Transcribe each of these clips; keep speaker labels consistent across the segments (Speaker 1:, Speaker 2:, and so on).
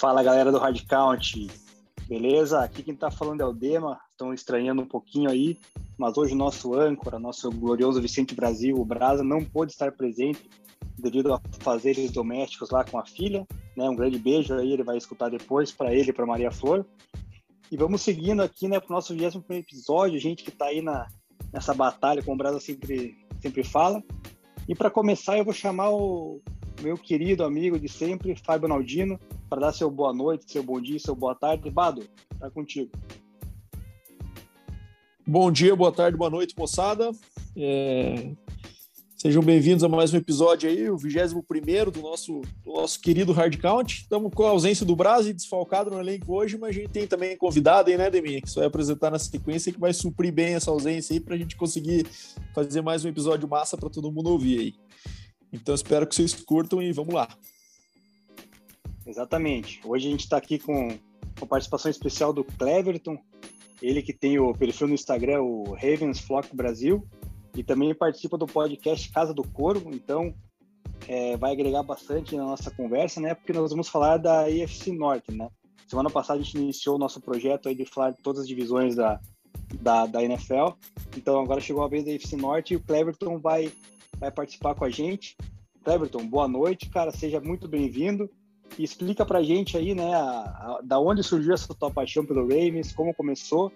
Speaker 1: Fala galera do Hard Count, beleza? Aqui quem tá falando é o Dema, estão estranhando um pouquinho aí, mas hoje o nosso âncora, nosso glorioso Vicente Brasil, o Brasa, não pôde estar presente devido a fazeres domésticos lá com a filha, né? Um grande beijo aí, ele vai escutar depois para ele para Maria Flor. E vamos seguindo aqui, né, pro nosso 21 episódio, gente que tá aí na, nessa batalha, como o Brasa sempre, sempre fala. E para começar, eu vou chamar o meu querido amigo de sempre, Fábio Naldino, para dar seu boa noite, seu bom dia, seu boa tarde. Bado, tá contigo.
Speaker 2: Bom dia, boa tarde, boa noite, moçada. É... Sejam bem-vindos a mais um episódio aí, o 21 do nosso, do nosso querido Hard Count. Estamos com a ausência do Brasil desfalcado no elenco hoje, mas a gente tem também convidado aí, né, Deminha, que você vai apresentar na sequência que vai suprir bem essa ausência aí para a gente conseguir fazer mais um episódio massa para todo mundo ouvir aí. Então espero que vocês curtam e vamos lá.
Speaker 1: Exatamente. Hoje a gente está aqui com a participação especial do Cleverton, ele que tem o perfil no Instagram, o Ravens Flock Brasil, e também participa do podcast Casa do Corvo, então é, vai agregar bastante na nossa conversa, né? Porque nós vamos falar da AFC Norte, né? Semana passada a gente iniciou o nosso projeto aí de falar de todas as divisões da, da, da NFL, então agora chegou a vez da AFC Norte e o Cleverton vai, vai participar com a gente. Cleverton, boa noite, cara, seja muito bem-vindo. E explica pra gente aí, né, a, a, da onde surgiu essa tua paixão pelo Ravens, como começou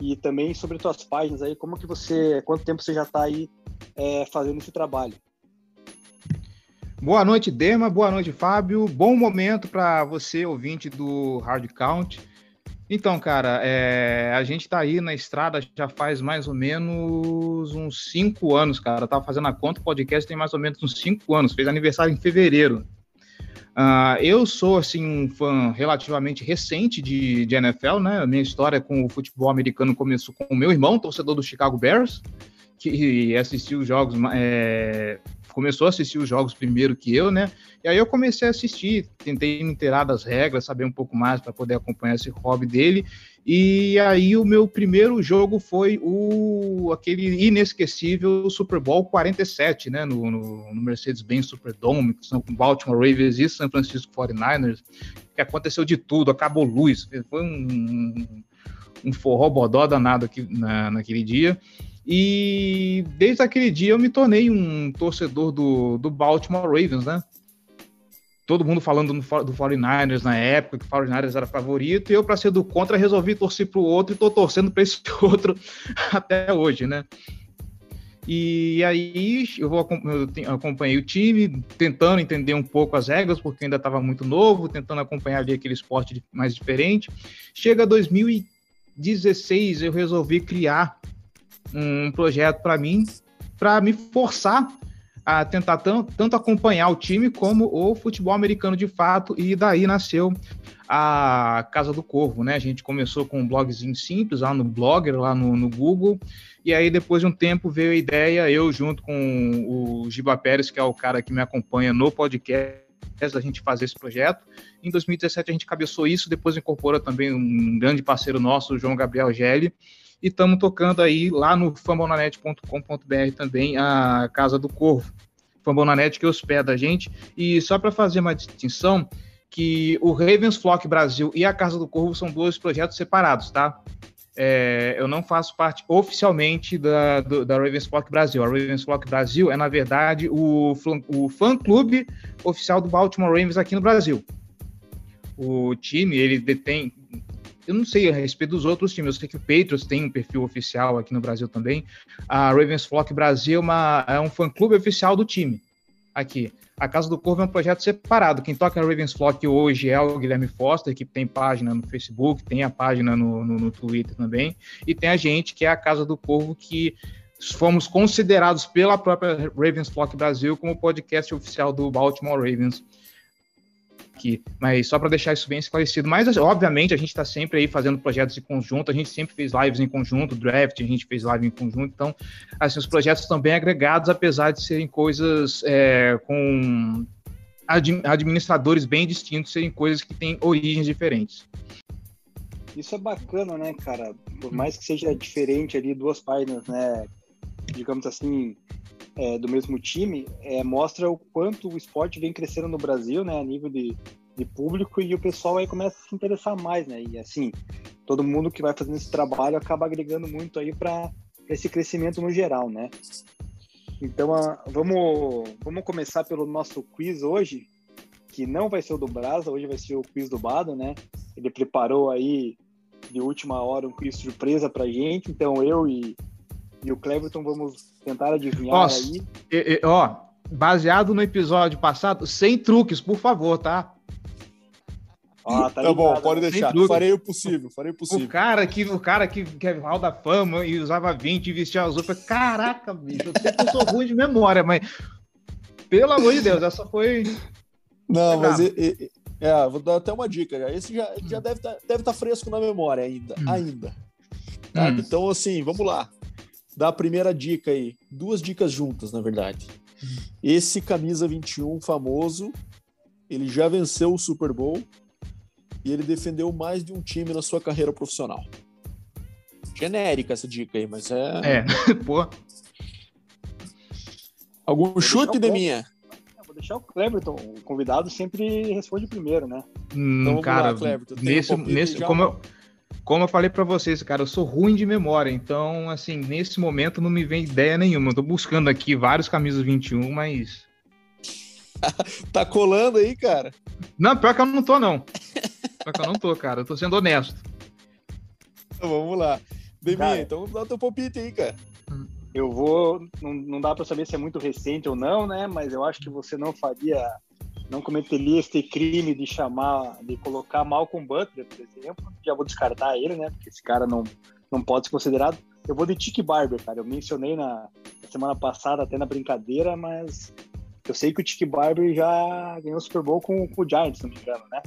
Speaker 1: e também sobre tuas páginas aí, como que você, quanto tempo você já está aí é, fazendo esse trabalho.
Speaker 3: Boa noite, Dema. Boa noite, Fábio. Bom momento para você, ouvinte do Hard Count. Então, cara, é, a gente está aí na estrada já faz mais ou menos uns cinco anos, cara. Eu tava fazendo a conta, o podcast tem mais ou menos uns cinco anos. Fez aniversário em fevereiro. Uh, eu sou assim um fã relativamente recente de, de NFL, né? A minha história com o futebol americano começou com o meu irmão, torcedor do Chicago Bears, que assistiu os jogos, é, começou a assistir os jogos primeiro que eu, né? E aí eu comecei a assistir, tentei me inteirar das regras, saber um pouco mais para poder acompanhar esse hobby dele. E aí o meu primeiro jogo foi o aquele inesquecível Super Bowl 47, né, no, no, no Mercedes-Benz Superdome, que são Baltimore Ravens e San Francisco 49ers, que aconteceu de tudo, acabou luz, foi um, um forró bodó danado aqui na, naquele dia. E desde aquele dia eu me tornei um torcedor do, do Baltimore Ravens, né? todo mundo falando do, do 49ers na época, que o 49ers era favorito, e eu, para ser do contra, resolvi torcer para o outro e estou torcendo para esse outro até hoje, né? E aí eu, vou, eu acompanhei o time, tentando entender um pouco as regras, porque ainda estava muito novo, tentando acompanhar ali aquele esporte mais diferente. Chega 2016, eu resolvi criar um projeto para mim, para me forçar a tentar tanto, tanto acompanhar o time como o futebol americano de fato, e daí nasceu a Casa do Corvo, né? A gente começou com um blogzinho simples lá no Blogger, lá no, no Google, e aí depois de um tempo veio a ideia, eu junto com o Giba Pérez, que é o cara que me acompanha no podcast, da gente fazer esse projeto. Em 2017 a gente cabeçou isso, depois incorporou também um grande parceiro nosso, o João Gabriel Gelli, e estamos tocando aí lá no fambonanet.com.br também a Casa do Corvo. Fambonanet que hospeda a gente. E só para fazer uma distinção, que o Ravens Flock Brasil e a Casa do Corvo são dois projetos separados, tá? É, eu não faço parte oficialmente da, do, da Ravens Flock Brasil. A Ravens Flock Brasil é, na verdade, o, o fã-clube oficial do Baltimore Ravens aqui no Brasil. O time, ele detém eu não sei a respeito dos outros times, eu sei que o Patriots tem um perfil oficial aqui no Brasil também. A Ravens Flock Brasil é, uma, é um fã-clube oficial do time aqui. A Casa do Corvo é um projeto separado. Quem toca a Ravens Flock hoje é o Guilherme Foster, que tem página no Facebook, tem a página no, no, no Twitter também, e tem a gente, que é a Casa do Corvo, que fomos considerados pela própria Ravens Flock Brasil como podcast oficial do Baltimore Ravens aqui, mas só para deixar isso bem esclarecido. Mas, obviamente, a gente está sempre aí fazendo projetos em conjunto, a gente sempre fez lives em conjunto, draft, a gente fez live em conjunto, então, assim, os projetos bem agregados, apesar de serem coisas é, com administradores bem distintos, serem coisas que têm origens diferentes.
Speaker 1: Isso é bacana, né, cara? Por mais que seja diferente ali, duas páginas, né, digamos assim, é, do mesmo time, é, mostra o quanto o esporte vem crescendo no Brasil, né, a nível de, de público e o pessoal aí começa a se interessar mais, né? E assim, todo mundo que vai fazendo esse trabalho acaba agregando muito aí para esse crescimento no geral, né? Então, uh, vamos, vamos começar pelo nosso quiz hoje, que não vai ser o do Brasa, hoje vai ser o quiz do Bado, né? Ele preparou aí de última hora um quiz surpresa pra gente, então eu e, e o Cleverton vamos tentar adivinhar
Speaker 3: Nossa,
Speaker 1: aí.
Speaker 3: E, e, ó, baseado no episódio passado, sem truques, por favor, tá?
Speaker 2: Ah, tá, tá bom, pode né? deixar. Farei o possível, farei o possível.
Speaker 3: O cara que, o cara que, que é Hall da Fama e usava 20 e vestia azul, falei, caraca, bicho, eu sei que eu sou ruim de memória, mas pelo amor de Deus, essa foi.
Speaker 2: Não, mas é, é, vou dar até uma dica. Esse já, já deve estar tá, deve tá fresco na memória ainda. Hum. Ainda. Hum. Então, assim, vamos lá. Dá a primeira dica aí. Duas dicas juntas, na verdade. Esse camisa 21 famoso, ele já venceu o Super Bowl e ele defendeu mais de um time na sua carreira profissional. Genérica essa dica aí, mas
Speaker 3: é. É, pô.
Speaker 2: Algum vou chute de minha?
Speaker 1: Vou deixar o Cleverton, o convidado sempre responde primeiro, né?
Speaker 3: Hum, então, cara, lá, Cleverton. Nesse, um nesse, como, eu, como eu falei para vocês, cara, eu sou ruim de memória, então, assim, nesse momento não me vem ideia nenhuma. Eu tô buscando aqui vários camisas 21, mas.
Speaker 2: tá colando aí, cara?
Speaker 3: Não, pior que eu não tô, não. Só que eu não tô, cara. Eu tô sendo honesto.
Speaker 2: Então, vamos lá. Demi, então dá o teu palpite aí, cara.
Speaker 1: Eu vou. Não, não dá para saber se é muito recente ou não, né? Mas eu acho que você não faria. Não cometeria este crime de chamar, de colocar Malcolm Butler, por exemplo. Já vou descartar ele, né? Porque esse cara não, não pode ser considerado. Eu vou de Tiki Barber, cara. Eu mencionei na, na semana passada, até na brincadeira, mas eu sei que o Tiki Barber já ganhou o Super Bowl com, com o Giants, se não me engano, né?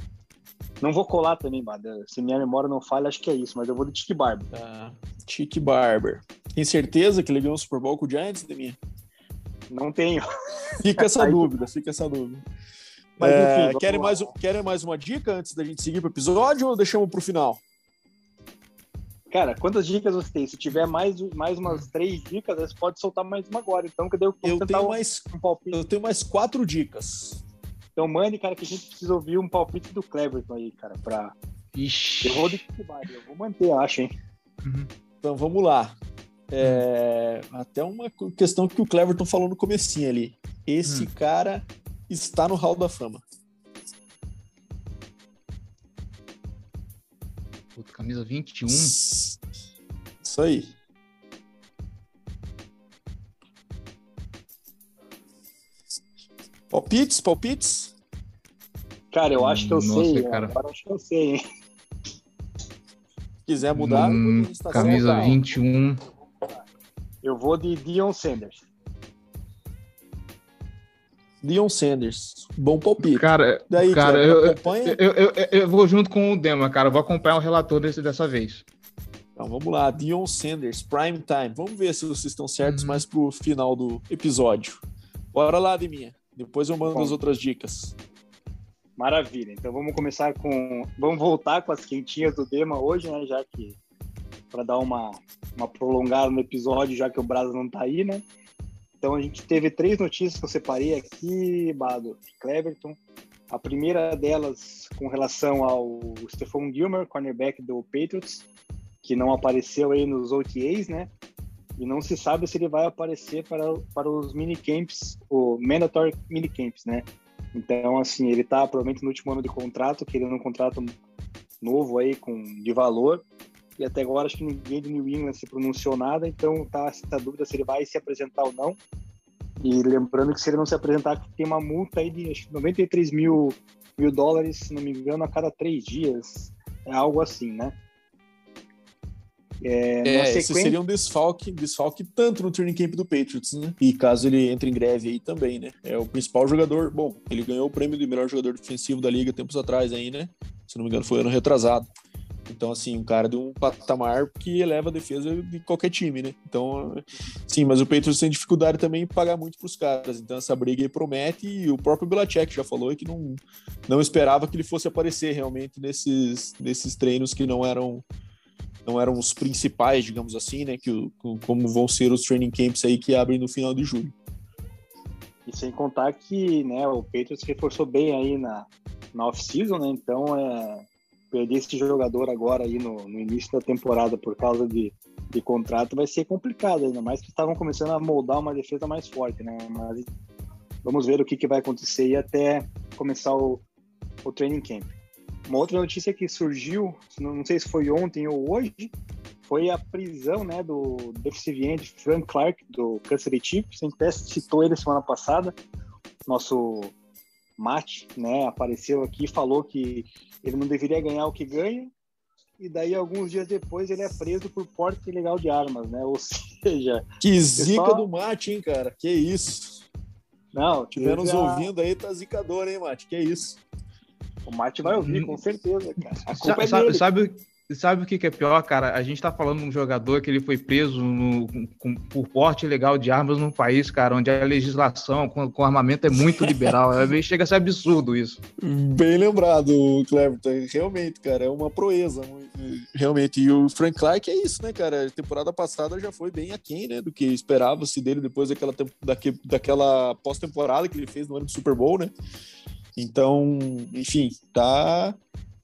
Speaker 1: Não vou colar também, Bada. Se minha memória não falha, acho que é isso, mas eu vou de Tiki Barber.
Speaker 2: Ah, Tiki Barber. Tem certeza que ele ganhou o Super Bowl com o Giants, Deminha?
Speaker 1: Não tenho.
Speaker 2: Fica essa dúvida, fica essa dúvida. Mas, é, enfim, querem, mais, querem mais uma dica antes da gente seguir para o episódio ou deixamos para o final?
Speaker 1: Cara, quantas dicas você tem? Se tiver mais, mais umas três dicas, você pode soltar mais uma agora. Então, cadê
Speaker 2: eu eu tenho mais um Eu tenho mais quatro dicas.
Speaker 1: Então mande, cara, que a gente precisa ouvir um palpite do Cleverton aí, cara, pra...
Speaker 3: Ixi.
Speaker 1: Eu vou de eu vou manter, acho, hein?
Speaker 2: Uhum. Então vamos lá. É... Até uma questão que o Cleverton falou no comecinho ali. Esse hum. cara está no Hall da Fama.
Speaker 3: Puta, camisa 21.
Speaker 2: Isso aí. Palpites, palpites?
Speaker 1: Cara, eu acho que eu Nossa, sei. Cara. Agora acho que eu sei, hein?
Speaker 2: Se quiser mudar,
Speaker 3: hum, camisa 21.
Speaker 1: Eu vou de Dion Sanders.
Speaker 2: Dion Sanders. Bom palpite.
Speaker 3: Cara, Daí, cara eu, eu, eu, eu, vou junto com o Dema, cara. Eu vou acompanhar o relator desse, dessa vez.
Speaker 2: Então vamos lá, Dion Sanders, Prime Time. Vamos ver se vocês estão certos uhum. mais pro final do episódio. Bora lá, Deminha. Depois eu mando Bom, as outras dicas.
Speaker 1: Maravilha. Então vamos começar com. Vamos voltar com as quentinhas do Dema hoje, né? Já que. Para dar uma, uma prolongada no episódio, já que o Brasa não tá aí, né? Então a gente teve três notícias que eu separei aqui, Bado Cleverton. A primeira delas com relação ao Stephon Gilmer, cornerback do Patriots, que não apareceu aí nos OTAs, né? e não se sabe se ele vai aparecer para, para os minicamps, o mandatory minicamps, né? Então, assim, ele está provavelmente no último ano de contrato, querendo um contrato novo aí, com, de valor, e até agora acho que ninguém de New England se pronunciou nada, então tá essa dúvida se ele vai se apresentar ou não. E lembrando que se ele não se apresentar, tem uma multa aí de acho que 93 mil, mil dólares, se não me engano, a cada três dias. É algo assim, né?
Speaker 2: É, é sequência... esse seria um desfalque, desfalque tanto no training camp do Patriots, né? E caso ele entre em greve aí também, né? É o principal jogador. Bom, ele ganhou o prêmio de melhor jogador defensivo da liga tempos atrás aí, né? Se não me engano, foi ano retrasado. Então, assim, um cara de um patamar que eleva a defesa de qualquer time, né? Então, sim, mas o Patriots tem dificuldade também em pagar muito para os caras. Então, essa briga aí promete e o próprio Belichick já falou que não, não esperava que ele fosse aparecer realmente nesses, nesses treinos que não eram não eram os principais, digamos assim, né? Que, como vão ser os training camps aí que abrem no final de julho.
Speaker 1: E sem contar que né, o Patriots reforçou bem aí na, na off-season, né? Então, é, perder esse jogador agora aí no, no início da temporada por causa de, de contrato vai ser complicado, ainda mais que estavam começando a moldar uma defesa mais forte, né? Mas vamos ver o que, que vai acontecer aí até começar o, o training camp. Uma outra notícia que surgiu, não sei se foi ontem ou hoje, foi a prisão né, do end Frank Clark, do Kansas City Chiefs. A gente até citou ele semana passada. Nosso Matt né, apareceu aqui e falou que ele não deveria ganhar o que ganha. E daí, alguns dias depois, ele é preso por porte ilegal de armas, né? Ou seja...
Speaker 2: Que zica pessoal... do Matt, hein, cara? Que isso.
Speaker 1: Não,
Speaker 2: tiver nos a... ouvindo aí, tá zicador, hein, Matt? Que isso.
Speaker 1: O Matt vai ouvir, com certeza, cara. A
Speaker 3: culpa
Speaker 1: sabe, é dele.
Speaker 3: Sabe, sabe o que, que é pior, cara? A gente tá falando de um jogador que ele foi preso no, com, por porte ilegal de armas num país, cara, onde a legislação com, com armamento é muito liberal. é, chega a ser absurdo isso.
Speaker 2: Bem lembrado, Cleverton. Realmente, cara, é uma proeza. Realmente. E o Frank Clark é isso, né, cara? A temporada passada já foi bem aquém, né, do que esperava-se dele depois daquela, daquela, daquela pós-temporada que ele fez no ano do Super Bowl, né? Então, enfim, tá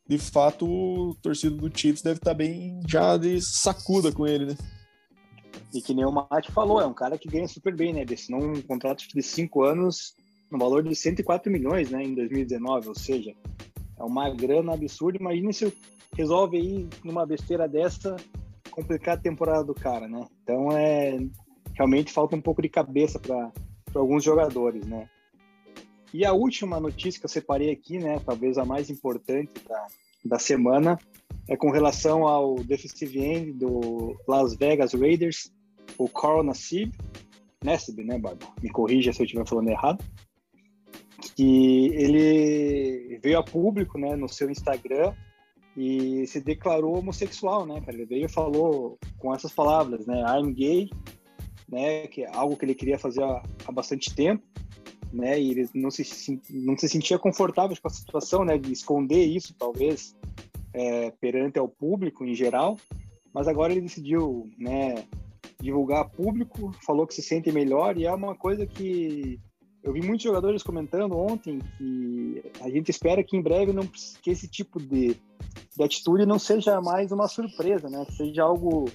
Speaker 2: de fato, o torcedor do Chiefs deve estar tá bem já de sacuda com ele, né?
Speaker 1: E que nem o Mate falou, é um cara que ganha super bem, né? Ele assinou um contrato de cinco anos no valor de 104 milhões, né, em 2019, ou seja, é uma grana absurda. Imagina se resolve aí, numa besteira dessa, complicar a temporada do cara, né? Então, é realmente falta um pouco de cabeça para alguns jogadores, né? E a última notícia que eu separei aqui, né, talvez a mais importante da, da semana, é com relação ao defensive end do Las Vegas Raiders, o Carl Nassib, Nassib, né, Barba? Me corrija se eu estiver falando errado. Que ele veio a público, né, no seu Instagram e se declarou homossexual, né, cara? Ele veio e falou com essas palavras, né, I'm gay, né, que é algo que ele queria fazer há, há bastante tempo né? E ele não se, não se sentia confortável com a situação, né? De esconder isso, talvez, é, perante ao público em geral. Mas agora ele decidiu, né? Divulgar a público, falou que se sente melhor e é uma coisa que eu vi muitos jogadores comentando ontem que a gente espera que em breve não que esse tipo de, de atitude não seja mais uma surpresa, né? Seja algo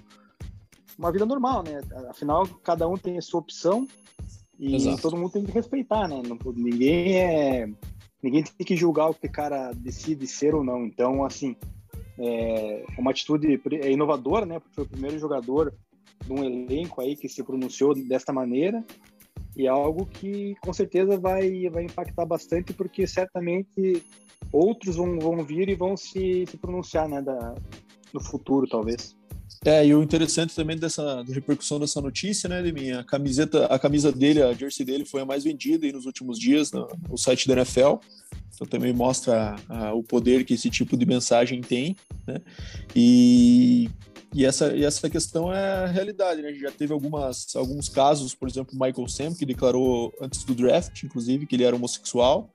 Speaker 1: uma vida normal, né? Afinal, cada um tem a sua opção e Exato. todo mundo tem que respeitar, né? ninguém é. Ninguém tem que julgar o que o cara decide ser ou não. Então, assim, é uma atitude é inovadora, né? Porque foi o primeiro jogador de um elenco aí que se pronunciou desta maneira. E é algo que com certeza vai, vai impactar bastante, porque certamente outros vão, vão vir e vão se, se pronunciar, né? Da, no futuro, talvez.
Speaker 2: É, e o interessante também dessa repercussão dessa notícia, né, de minha camiseta, a camisa dele, a jersey dele foi a mais vendida aí nos últimos dias no, no site da NFL. Então também mostra a, o poder que esse tipo de mensagem tem, né? E, e essa, e essa questão é a realidade, né? A gente já teve algumas, alguns casos, por exemplo, Michael Sam, que declarou antes do draft, inclusive, que ele era homossexual.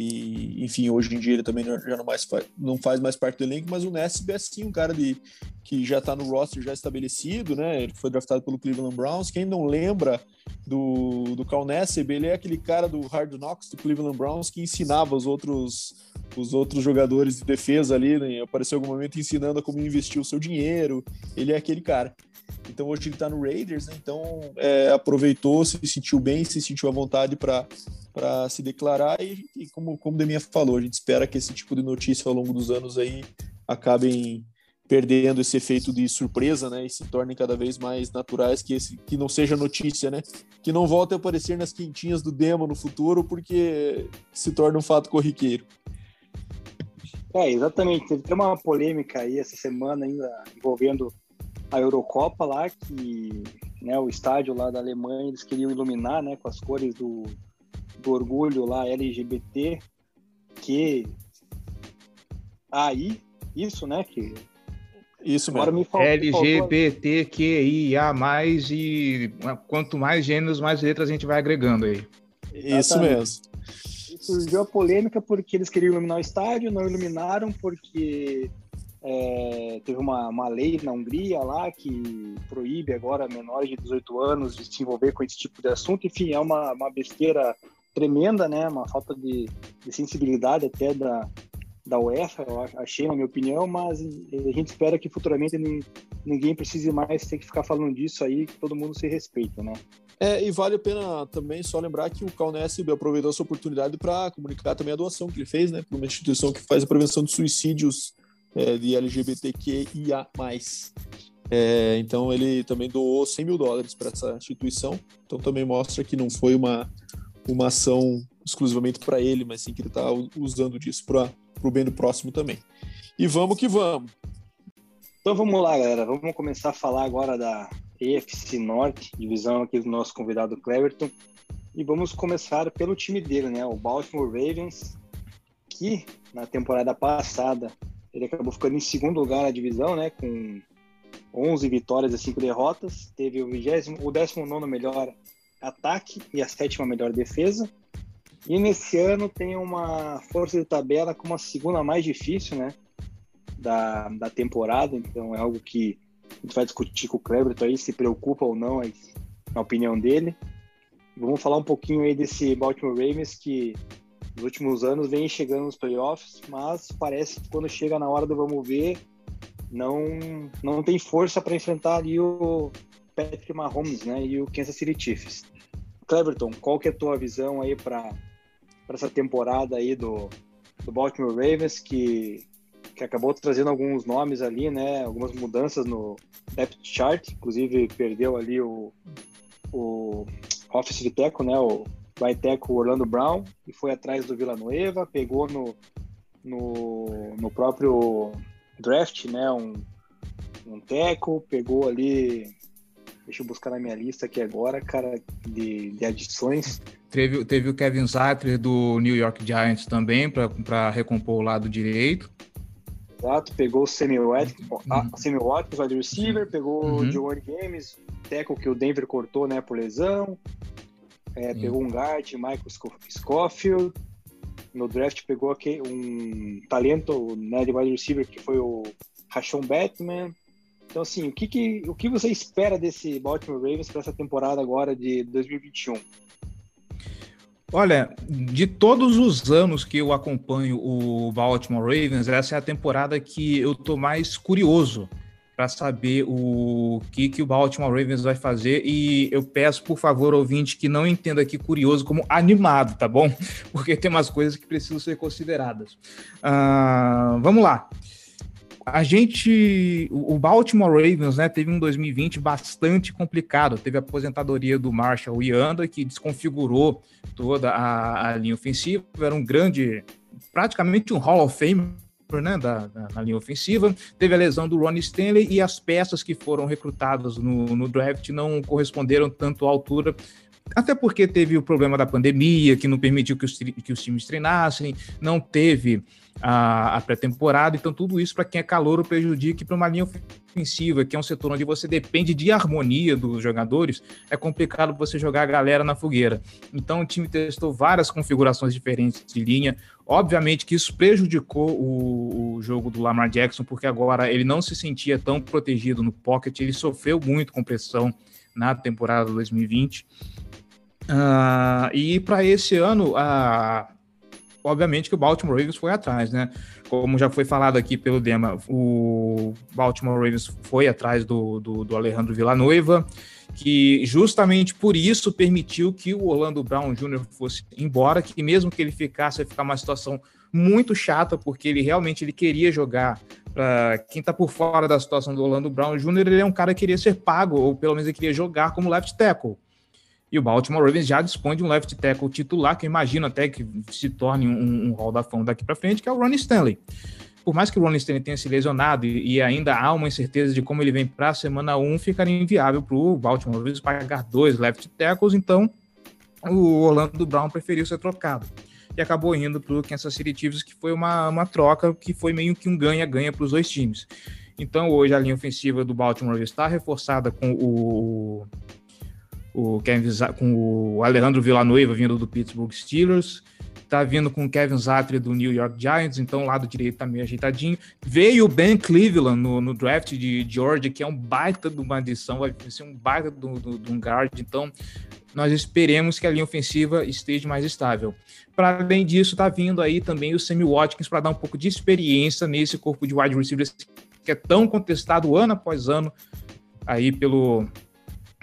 Speaker 2: E, enfim, hoje em dia ele também já não, mais faz, não faz mais parte do elenco, mas o Nesb é sim um cara de, que já está no roster já estabelecido, né? Ele foi draftado pelo Cleveland Browns. Quem não lembra do, do Cal Nassib, ele é aquele cara do Hard Knocks do Cleveland Browns que ensinava os outros os outros jogadores de defesa ali, né? apareceu em algum momento ensinando a como investir o seu dinheiro. Ele é aquele cara. Então hoje ele está no Raiders, né? então é, aproveitou, se sentiu bem, se sentiu à vontade para para se declarar e, e, como como Deminha falou, a gente espera que esse tipo de notícia ao longo dos anos aí acabem perdendo esse efeito de surpresa, né, e se tornem cada vez mais naturais, que esse que não seja notícia, né, que não volte a aparecer nas quintinhas do demo no futuro, porque se torna um fato corriqueiro.
Speaker 1: É, exatamente. Teve uma polêmica aí essa semana ainda envolvendo a Eurocopa lá, que né, o estádio lá da Alemanha eles queriam iluminar né, com as cores do, do orgulho lá LGBT, que aí, isso, né, que
Speaker 3: isso mesmo. Me faltou, LGBTQIA+, e quanto mais gêneros, mais letras a gente vai agregando aí.
Speaker 2: Isso mesmo.
Speaker 1: Surgiu a polêmica porque eles queriam iluminar o estádio, não iluminaram porque é, teve uma, uma lei na Hungria lá que proíbe agora menores de 18 anos de se envolver com esse tipo de assunto. Enfim, é uma, uma besteira tremenda, né? Uma falta de, de sensibilidade até da, da UEFA, eu achei, na minha opinião, mas a gente espera que futuramente ninguém precise mais ter que ficar falando disso aí, que todo mundo se respeita, né?
Speaker 2: É, e vale a pena também só lembrar que o Calness aproveitou essa oportunidade para comunicar também a doação que ele fez, né, para uma instituição que faz a prevenção de suicídios é, de LGBTQIA+. É, então ele também doou 100 mil dólares para essa instituição, então também mostra que não foi uma, uma ação exclusivamente para ele, mas sim que ele está usando disso para o bem do próximo também. E vamos que vamos!
Speaker 1: Então vamos lá, galera, vamos começar a falar agora da EFC Norte, divisão aqui do nosso convidado Cleverton. E vamos começar pelo time dele, né? O Baltimore Ravens, que na temporada passada ele acabou ficando em segundo lugar na divisão, né? Com 11 vitórias e 5 derrotas. Teve o, 20, o 19 melhor ataque e a sétima melhor defesa. E nesse ano tem uma força de tabela com uma segunda mais difícil, né? Da, da temporada. Então é algo que a gente vai discutir com o Cleberton aí se preocupa ou não, aí, na opinião dele. Vamos falar um pouquinho aí desse Baltimore Ravens que nos últimos anos vem chegando nos playoffs, mas parece que quando chega na hora do vamos ver, não não tem força para enfrentar ali o Patrick Mahomes, né, e o Kansas City Chiefs. Cleberton, qual que é a tua visão aí para essa temporada aí do, do Baltimore Ravens que que acabou trazendo alguns nomes ali, né? Algumas mudanças no depth chart, inclusive perdeu ali o, o de teco, né? O vai teco Orlando Brown e foi atrás do Villanueva, pegou no, no, no próprio draft, né? Um, um teco, pegou ali Deixa eu buscar na minha lista aqui agora, cara, de, de adições.
Speaker 3: Teve, teve o Kevin Sattler do New York Giants também, para recompor o lado direito.
Speaker 1: Exato, pegou o Sammy Watkins, uhum. ah, Sammy Watkins, wide receiver, pegou uhum. o Giovanni Games, teco que o Denver cortou, né, por lesão. É, pegou um guard, Michael Scofield. No draft pegou aqui um talento, né, de wide receiver que foi o Rashon Batman. Então, assim, o que, que, o que você espera desse Baltimore Ravens para essa temporada agora de 2021?
Speaker 3: Olha, de todos os anos que eu acompanho o Baltimore Ravens, essa é a temporada que eu tô mais curioso para saber o que, que o Baltimore Ravens vai fazer. E eu peço, por favor, ouvinte, que não entenda aqui curioso como animado, tá bom? Porque tem umas coisas que precisam ser consideradas. Uh, vamos lá a gente, o Baltimore Ravens, né, teve um 2020 bastante complicado. Teve a aposentadoria do Marshall Yanda, que desconfigurou toda a, a, linha ofensiva. Era um grande, praticamente um Hall of Fame. Né, da, da, na linha ofensiva, teve a lesão do Ronnie Stanley e as peças que foram recrutadas no, no draft não corresponderam tanto à altura até porque teve o problema da pandemia, que não permitiu que os, que os times treinassem, não teve a, a pré-temporada, então tudo isso para quem é calor prejudica para uma linha ofensiva, que é um setor onde você depende de harmonia dos jogadores, é complicado você jogar a galera na fogueira. Então o time testou várias configurações diferentes de linha. Obviamente que isso prejudicou o, o jogo do Lamar Jackson, porque agora ele não se sentia tão protegido no pocket, ele sofreu muito com pressão na temporada 2020. Uh, e para esse ano, uh, obviamente que o Baltimore Ravens foi atrás, né? Como já foi falado aqui pelo Dema, o Baltimore Ravens foi atrás do, do, do Alejandro Villanueva, que justamente por isso permitiu que o Orlando Brown Jr. fosse embora, que mesmo que ele ficasse, ia ficar uma situação muito chata, porque ele realmente ele queria jogar. Quem está por fora da situação do Orlando Brown Jr., ele é um cara que queria ser pago, ou pelo menos ele queria jogar como left tackle. E o Baltimore Ravens já dispõe de um left tackle titular, que eu imagino até que se torne um, um hall da fama daqui para frente, que é o Ronnie Stanley. Por mais que o Ronnie Stanley tenha se lesionado e, ainda há uma incerteza de como ele vem para a semana 1, ficaria inviável para o Baltimore Ravens pagar dois left tackles, então o Orlando Brown preferiu ser trocado. E acabou indo para o Kansas City Chiefs, que foi uma, uma troca que foi meio que um ganha-ganha para os dois times. Então hoje a linha ofensiva do Baltimore está reforçada com o o Kevin, com o Alejandro Villanueva vindo do Pittsburgh Steelers. tá vindo com o Kevin Zatri do New York Giants, então o lado direito tá meio ajeitadinho. Veio o Ben Cleveland no, no draft de Georgia, que é um baita de uma adição, vai ser um baita de um guard, então nós esperemos que a linha ofensiva esteja mais estável. Para além disso, tá vindo aí também o Sammy Watkins para dar um pouco de experiência nesse corpo de wide receivers que é tão contestado ano após ano aí pelo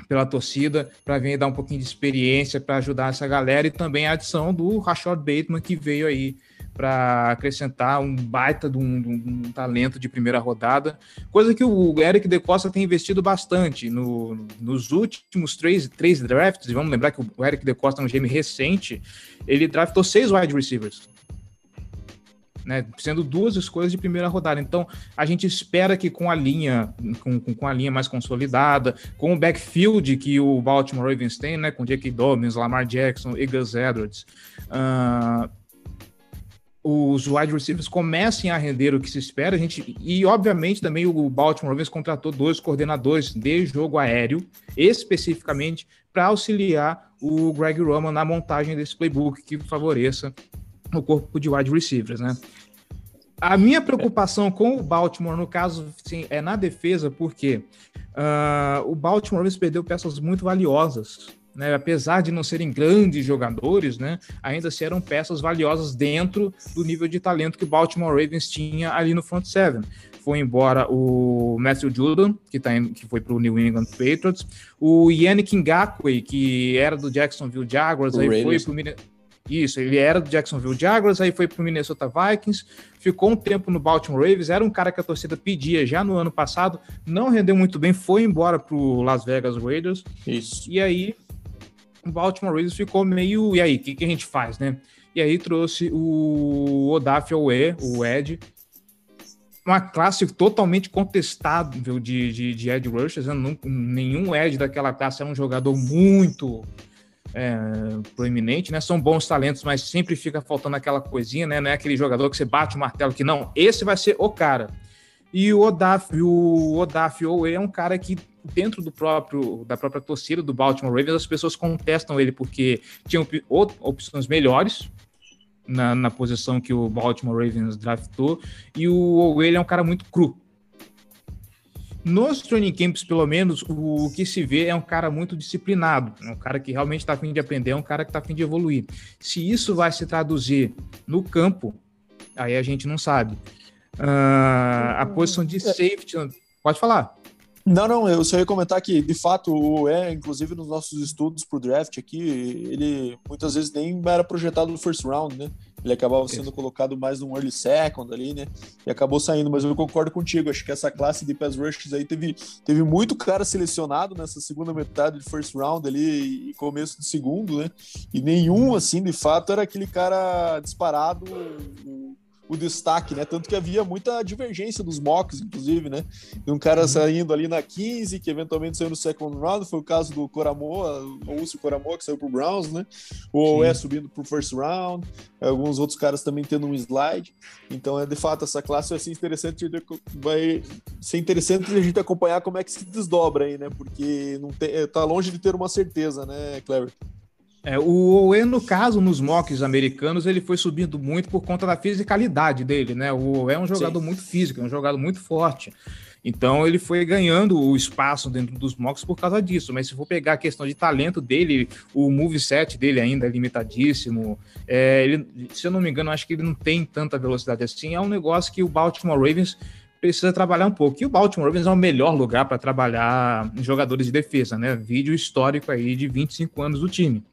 Speaker 3: pela torcida para vir dar um pouquinho de experiência para ajudar essa galera e também a adição do Rashad Bateman que veio aí para acrescentar um baita de um, de um, talento de primeira rodada, coisa que o Eric De Costa tem investido bastante no, nos últimos três, três drafts. Vamos lembrar que o Eric De Costa é um GM recente, ele draftou seis wide receivers né, sendo duas escolhas de primeira rodada. Então, a gente espera que com a linha, com, com a linha mais consolidada, com o backfield que o Baltimore Ravens tem, né, com J.K. Dobbins, Lamar Jackson e Gus Edwards, uh, os wide receivers comecem a render o que se espera. A gente, e, obviamente, também o Baltimore Ravens contratou dois coordenadores de jogo aéreo, especificamente para auxiliar o Greg Roman na montagem desse playbook que favoreça no corpo de wide receivers, né? A minha preocupação com o Baltimore, no caso, sim, é na defesa, porque uh, o Baltimore perdeu peças muito valiosas, né? Apesar de não serem grandes jogadores, né? Ainda assim eram peças valiosas dentro do nível de talento que o Baltimore Ravens tinha ali no front seven. Foi embora o Matthew Judon, que, tá indo, que foi para o New England Patriots, o Yannick Ngakwe, que era do Jacksonville Jaguars, o aí foi para o isso, ele era do Jacksonville Jaguars, aí foi pro Minnesota Vikings, ficou um tempo no Baltimore Ravens, era um cara que a torcida pedia já no ano passado, não rendeu muito bem, foi embora pro Las Vegas Raiders.
Speaker 2: Isso.
Speaker 3: E aí o Baltimore Ravens ficou meio, e aí, o que, que a gente faz, né? E aí trouxe o Odaf Owe, o Ed, uma classe totalmente contestável de, de, de Ed Rushers, né? nenhum Ed daquela classe era um jogador muito é, proeminente, né? São bons talentos, mas sempre fica faltando aquela coisinha, né? Não é aquele jogador que você bate o martelo que não, esse vai ser o cara. E o Odaf, o Odaf Owe é um cara que dentro do próprio da própria torcida do Baltimore Ravens as pessoas contestam ele porque tinham op opções melhores na, na posição que o Baltimore Ravens draftou e o Owe é um cara muito cru, nos training camps, pelo menos, o que se vê é um cara muito disciplinado, é um cara que realmente está afim de aprender, é um cara que está afim de evoluir. Se isso vai se traduzir no campo, aí a gente não sabe. Uh, a posição de safety, pode falar.
Speaker 2: Não, não, eu só ia comentar que, de fato, é, inclusive nos nossos estudos pro draft aqui, ele muitas vezes nem era projetado no first round, né? Ele acabava sendo colocado mais num early second ali, né? E acabou saindo, mas eu concordo contigo. Acho que essa classe de pass rushes aí teve, teve muito cara selecionado nessa segunda metade de first round ali e começo de segundo, né? E nenhum, assim, de fato, era aquele cara disparado, o destaque, né? Tanto que havia muita divergência dos mocks, inclusive, né? De um cara uhum. saindo ali na 15, que eventualmente saiu no second round, foi o caso do Coramoa, o Lúcio Coramoa, que saiu pro Browns, né? O é subindo pro first round, alguns outros caras também tendo um slide. Então, é de fato, essa classe vai ser interessante, vai ser interessante a gente acompanhar como é que se desdobra aí, né? Porque não tem, tá longe de ter uma certeza, né, Clever?
Speaker 3: É, o Owe, no caso, nos mocks americanos, ele foi subindo muito por conta da fisicalidade dele, né? O Owe é um jogador Sim. muito físico, é um jogador muito forte. Então ele foi ganhando o espaço dentro dos mocks por causa disso. Mas se for pegar a questão de talento dele, o moveset dele ainda é limitadíssimo. É, ele, se eu não me engano, acho que ele não tem tanta velocidade assim. É um negócio que o Baltimore Ravens precisa trabalhar um pouco. E o Baltimore Ravens é o melhor lugar para trabalhar jogadores de defesa, né? Vídeo histórico aí de 25 anos do time.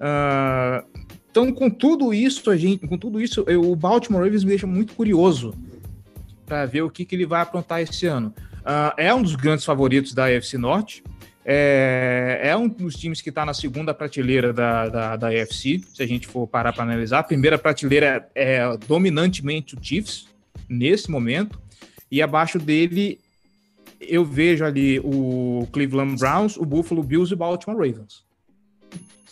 Speaker 3: Uh, então, com tudo isso, a gente, com tudo isso, eu, o Baltimore Ravens me deixa muito curioso para ver o que, que ele vai aprontar esse ano. Uh, é um dos grandes favoritos da AFC Norte. É, é um dos times que está na segunda prateleira da, da, da AFC, se a gente for parar para analisar. A primeira prateleira é, é dominantemente o Chiefs, nesse momento, e abaixo dele eu vejo ali o Cleveland Browns, o Buffalo Bills e o Baltimore Ravens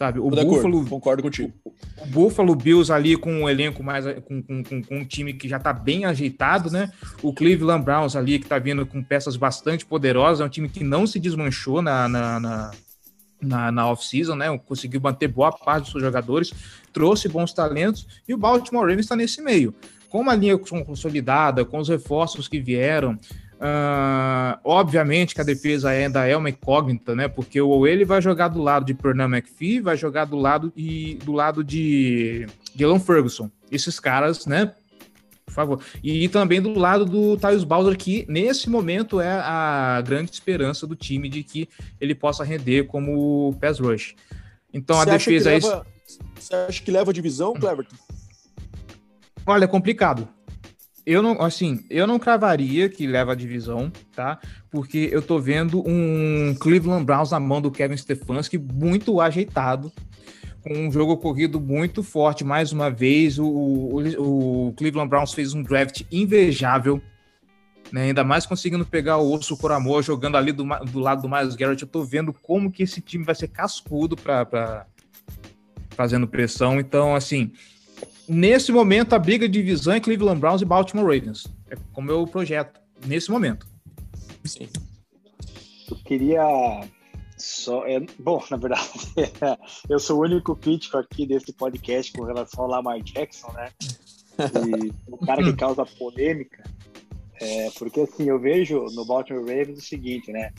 Speaker 3: sabe? O
Speaker 2: Buffalo, concordo contigo.
Speaker 3: O Buffalo Bills ali com um elenco mais com, com, com, com um time que já está bem ajeitado, né? O Cleveland Browns ali que está vindo com peças bastante poderosas, é um time que não se desmanchou na, na, na, na, na off-season, né? Conseguiu manter boa parte dos seus jogadores, trouxe bons talentos e o Baltimore Ravens está nesse meio. Com a linha consolidada, com os reforços que vieram, uh, obviamente que a defesa ainda é uma incógnita, né? Porque o ele vai jogar do lado de Pernam McPhee, vai jogar do lado de, do lado de Dylan Ferguson. Esses caras, né? por favor. E também do lado do Tyus Bowser, que nesse momento é a grande esperança do time de que ele possa render como pass rush. Então
Speaker 2: você
Speaker 3: a defesa
Speaker 2: é leva, Você acha que leva a divisão, Cleverton?
Speaker 3: Olha, é complicado. Eu não, assim, eu não cravaria que leva a divisão, tá? Porque eu tô vendo um Cleveland Browns na mão do Kevin Stefanski muito ajeitado, com um jogo corrido muito forte. Mais uma vez, o, o, o Cleveland Browns fez um draft invejável, né? ainda mais conseguindo pegar o Osso por amor, jogando ali do, do lado do Miles Garrett. Eu tô vendo como que esse time vai ser cascudo para fazendo pressão. Então, assim, nesse momento, a briga de divisão é Cleveland Browns e Baltimore Ravens. É como eu projeto, nesse momento.
Speaker 1: Sim. Eu queria só, é, bom, na verdade, eu sou o único crítico aqui desse podcast com relação ao Lamar Jackson, né? E o cara que causa polêmica. É, porque assim, eu vejo no Baltimore Ravens o seguinte, né?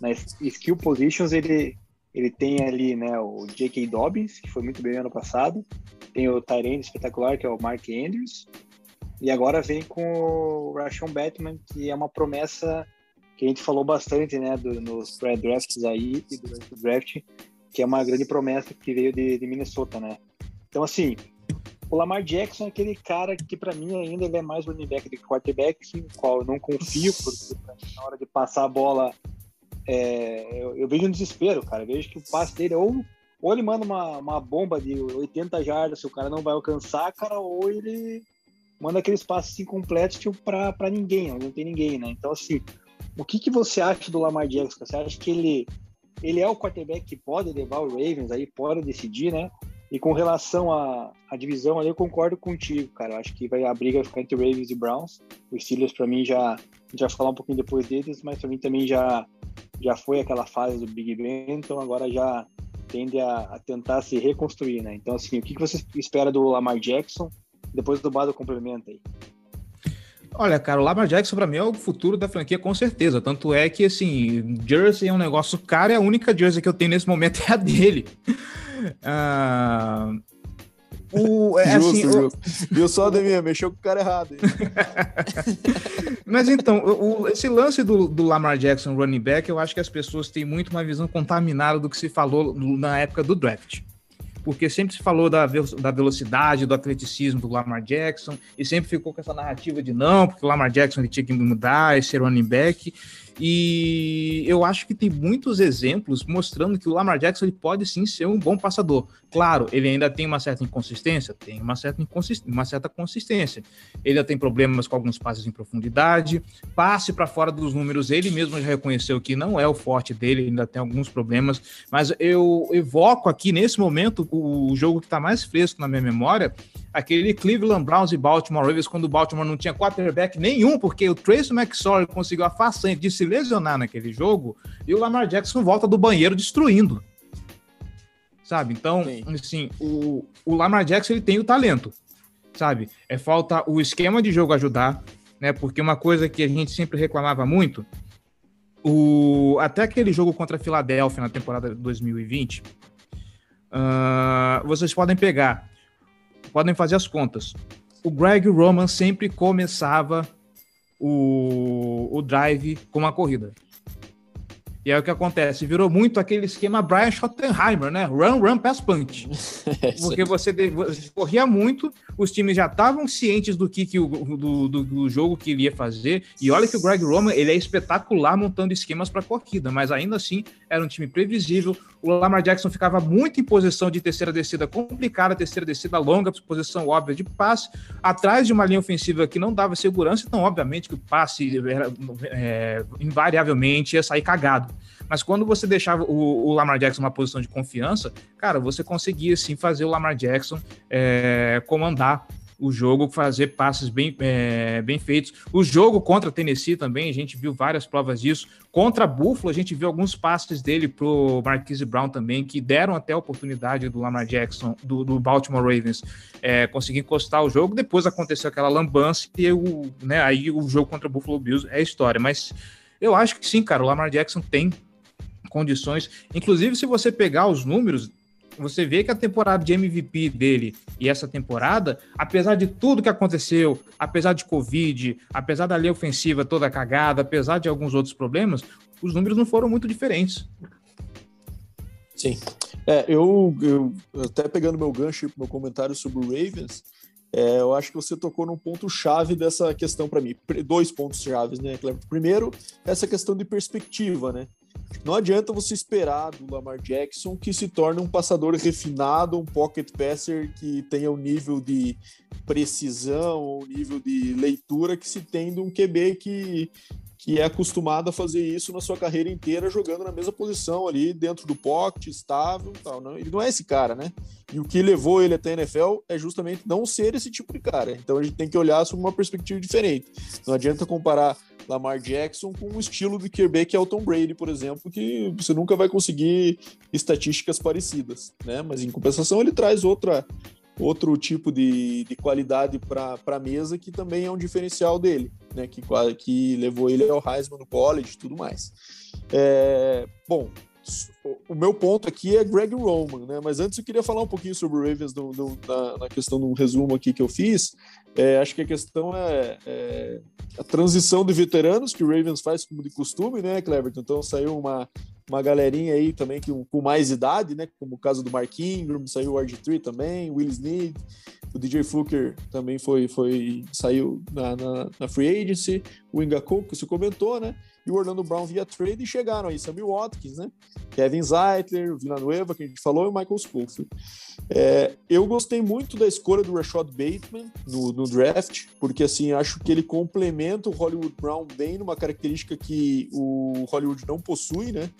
Speaker 1: Nas skill positions ele, ele tem ali né, o J.K. Dobbins, que foi muito bem ano passado, tem o Tyrande espetacular, que é o Mark Andrews, e agora vem com o Rashon Batman, que é uma promessa que a gente falou bastante, né, do, nos pré-drafts aí e durante o draft, que é uma grande promessa que veio de, de, Minnesota, né? Então, assim, o Lamar Jackson é aquele cara que, para mim, ainda ele é mais running back do que quarterback, no qual eu não confio, porque na hora de passar a bola, é, eu, eu, vejo um desespero, cara. Eu vejo que o passe dele, ou, ou ele manda uma, uma bomba de 80 jardas, se o cara não vai alcançar, cara, ou ele manda aqueles passes incompletos tipo, para ninguém, não tem ninguém, né? Então, assim, o que, que você acha do Lamar Jackson? Você acha que ele, ele é o quarterback que pode levar o Ravens aí, pode decidir, né? E com relação à, à divisão ali, eu concordo contigo, cara. Eu acho que vai, a briga vai ficar entre Ravens e Browns. Os Steelers, para mim, já, vai falar um pouquinho depois deles, mas para mim também já, já foi aquela fase do Big Ben, então agora já tende a, a tentar se reconstruir, né? Então, assim, o que, que você espera do Lamar Jackson? Depois do Bado complementa aí.
Speaker 3: Olha, cara, o Lamar Jackson para mim é o futuro da franquia com certeza. Tanto é que, assim, jersey é um negócio caro e a única jersey que eu tenho nesse momento é a dele.
Speaker 2: Uh, o, é, justo, assim, justo. O... Viu só, Demir? Mexeu com o cara errado.
Speaker 3: Mas então, o, esse lance do, do, Lamar Jackson running back, eu acho que as pessoas têm muito uma visão contaminada do que se falou na época do draft porque sempre se falou da, da velocidade, do atleticismo do Lamar Jackson, e sempre ficou com essa narrativa de não, porque o Lamar Jackson ele tinha que mudar, esse running back, e eu acho que tem muitos exemplos mostrando que o Lamar Jackson ele pode sim ser um bom passador. Claro, ele ainda tem uma certa inconsistência, tem uma certa, inconsistência, uma certa consistência. Ele ainda tem problemas com alguns passes em profundidade, passe para fora dos números, ele mesmo já reconheceu que não é o forte dele, ainda tem alguns problemas, mas eu evoco aqui nesse momento o jogo que está mais fresco na minha memória, aquele Cleveland Browns e Baltimore Ravens, quando o Baltimore não tinha quarterback nenhum, porque o Trace McSorley conseguiu a façanha de se lesionar naquele jogo, e o Lamar Jackson volta do banheiro destruindo. Sabe? Então, Sim. assim, o, o Lamar Jackson ele tem o talento, sabe? É falta o esquema de jogo ajudar, né? Porque uma coisa que a gente sempre reclamava muito, o, até aquele jogo contra a Filadélfia na temporada de 2020, uh, vocês podem pegar podem fazer as contas. O Greg Roman sempre começava o, o drive com uma corrida. E aí o que acontece? Virou muito aquele esquema Brian Schottenheimer, né? Run, run, pass, punch. É Porque você, você, corria muito, os times já estavam cientes do que, que o, do, do, do, jogo que ele ia fazer. E olha que o Greg Roman ele é espetacular montando esquemas para corrida, mas ainda assim era um time previsível. O Lamar Jackson ficava muito em posição de terceira descida complicada, terceira descida longa, posição óbvia de passe, atrás de uma linha ofensiva que não dava segurança. Então, obviamente, que o passe era, é, invariavelmente ia sair cagado. Mas quando você deixava o, o, Lamar Jackson numa posição de confiança, cara, você conseguia sim fazer o Lamar Jackson é, comandar o jogo, fazer passes bem, é, bem feitos. O jogo contra Tennessee também, a gente viu várias provas disso. Contra Buffalo, a gente viu alguns passes dele pro Marquise Brown também, que deram até a oportunidade do Lamar Jackson, do, do Baltimore Ravens, é, conseguir encostar o jogo. Depois aconteceu aquela lambança e o, né, aí o jogo contra o Buffalo Bills é história. Mas eu acho que sim, cara, o Lamar Jackson tem condições. Inclusive, se você pegar os números, você vê que a temporada de MVP dele e essa temporada, apesar de tudo que aconteceu, apesar de Covid, apesar da lei ofensiva toda cagada, apesar de alguns outros problemas, os números não foram muito diferentes.
Speaker 2: Sim. É, eu, eu até pegando meu gancho meu comentário sobre o Ravens, é, eu acho que você tocou num ponto chave dessa questão para mim. Dois pontos chaves, né, Cleber? Primeiro, essa questão de perspectiva, né? Não adianta você esperar do Lamar Jackson que se torne um passador refinado, um pocket passer que tenha o um nível de precisão, o um nível de leitura que se tem de um QB que, que é acostumado a fazer isso na sua carreira inteira, jogando na mesma posição ali, dentro do pocket, estável tal. Não, ele não é esse cara, né? E o que levou ele até a NFL é justamente não ser esse tipo de cara. Então a gente tem que olhar sob uma perspectiva diferente. Não adianta comparar Lamar Jackson com o estilo do quarterback é o Tom Brady, por exemplo, que você nunca vai conseguir estatísticas parecidas, né? Mas em compensação ele traz outra outro tipo de, de qualidade para a mesa que também é um diferencial dele, né? Que, que levou ele ao Heisman no college e tudo mais. É, bom, o meu ponto aqui é Greg Roman, né? Mas antes eu queria falar um pouquinho sobre o Ravens no, na, na, questão do resumo aqui que eu fiz. É, acho que a questão é, é, a transição de veteranos que o Ravens faz como de costume, né, Cleverton? Então saiu uma, uma galerinha aí também que, com mais idade, né? Como o caso do Mark Ingram, saiu o RG3 também, Will Snead, o DJ Fluker também foi, foi saiu na, na, na free agency, o Ingaku, que você comentou, né? E o Orlando Brown via trade e chegaram aí Sammy Watkins, né? Kevin Zeitler, Villanueva, que a gente falou, e o Michael Schofield. É, eu gostei muito da escolha do Rashad Bateman no, no, draft, porque assim, acho que ele complementa o Hollywood Brown bem numa característica que o Hollywood não possui, né?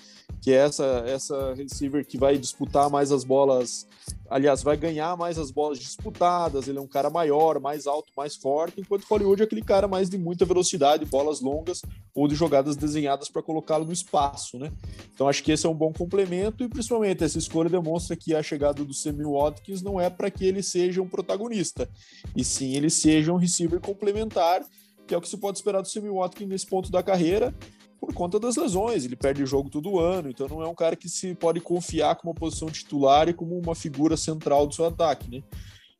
Speaker 2: Que é essa, essa receiver que vai disputar mais as bolas aliás, vai ganhar mais as bolas disputadas, ele é um cara maior, mais alto, mais forte, enquanto Hollywood é aquele cara mais de muita velocidade, bolas longas ou de jogadas desenhadas para colocá-lo no espaço, né? Então acho que esse é um bom complemento e principalmente essa escolha demonstra que a chegada do Sammy Watkins não é para que ele seja um protagonista, e sim ele seja um receiver complementar, que é o que se pode esperar do Sammy Watkins nesse ponto da carreira por conta das lesões. Ele perde jogo todo ano, então não é um cara que se pode confiar como posição titular e como uma figura central do seu ataque, né?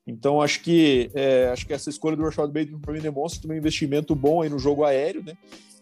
Speaker 2: Então acho que é, acho que essa escolha do Rashad Bateman para mim demonstra também um investimento bom aí no jogo aéreo, né?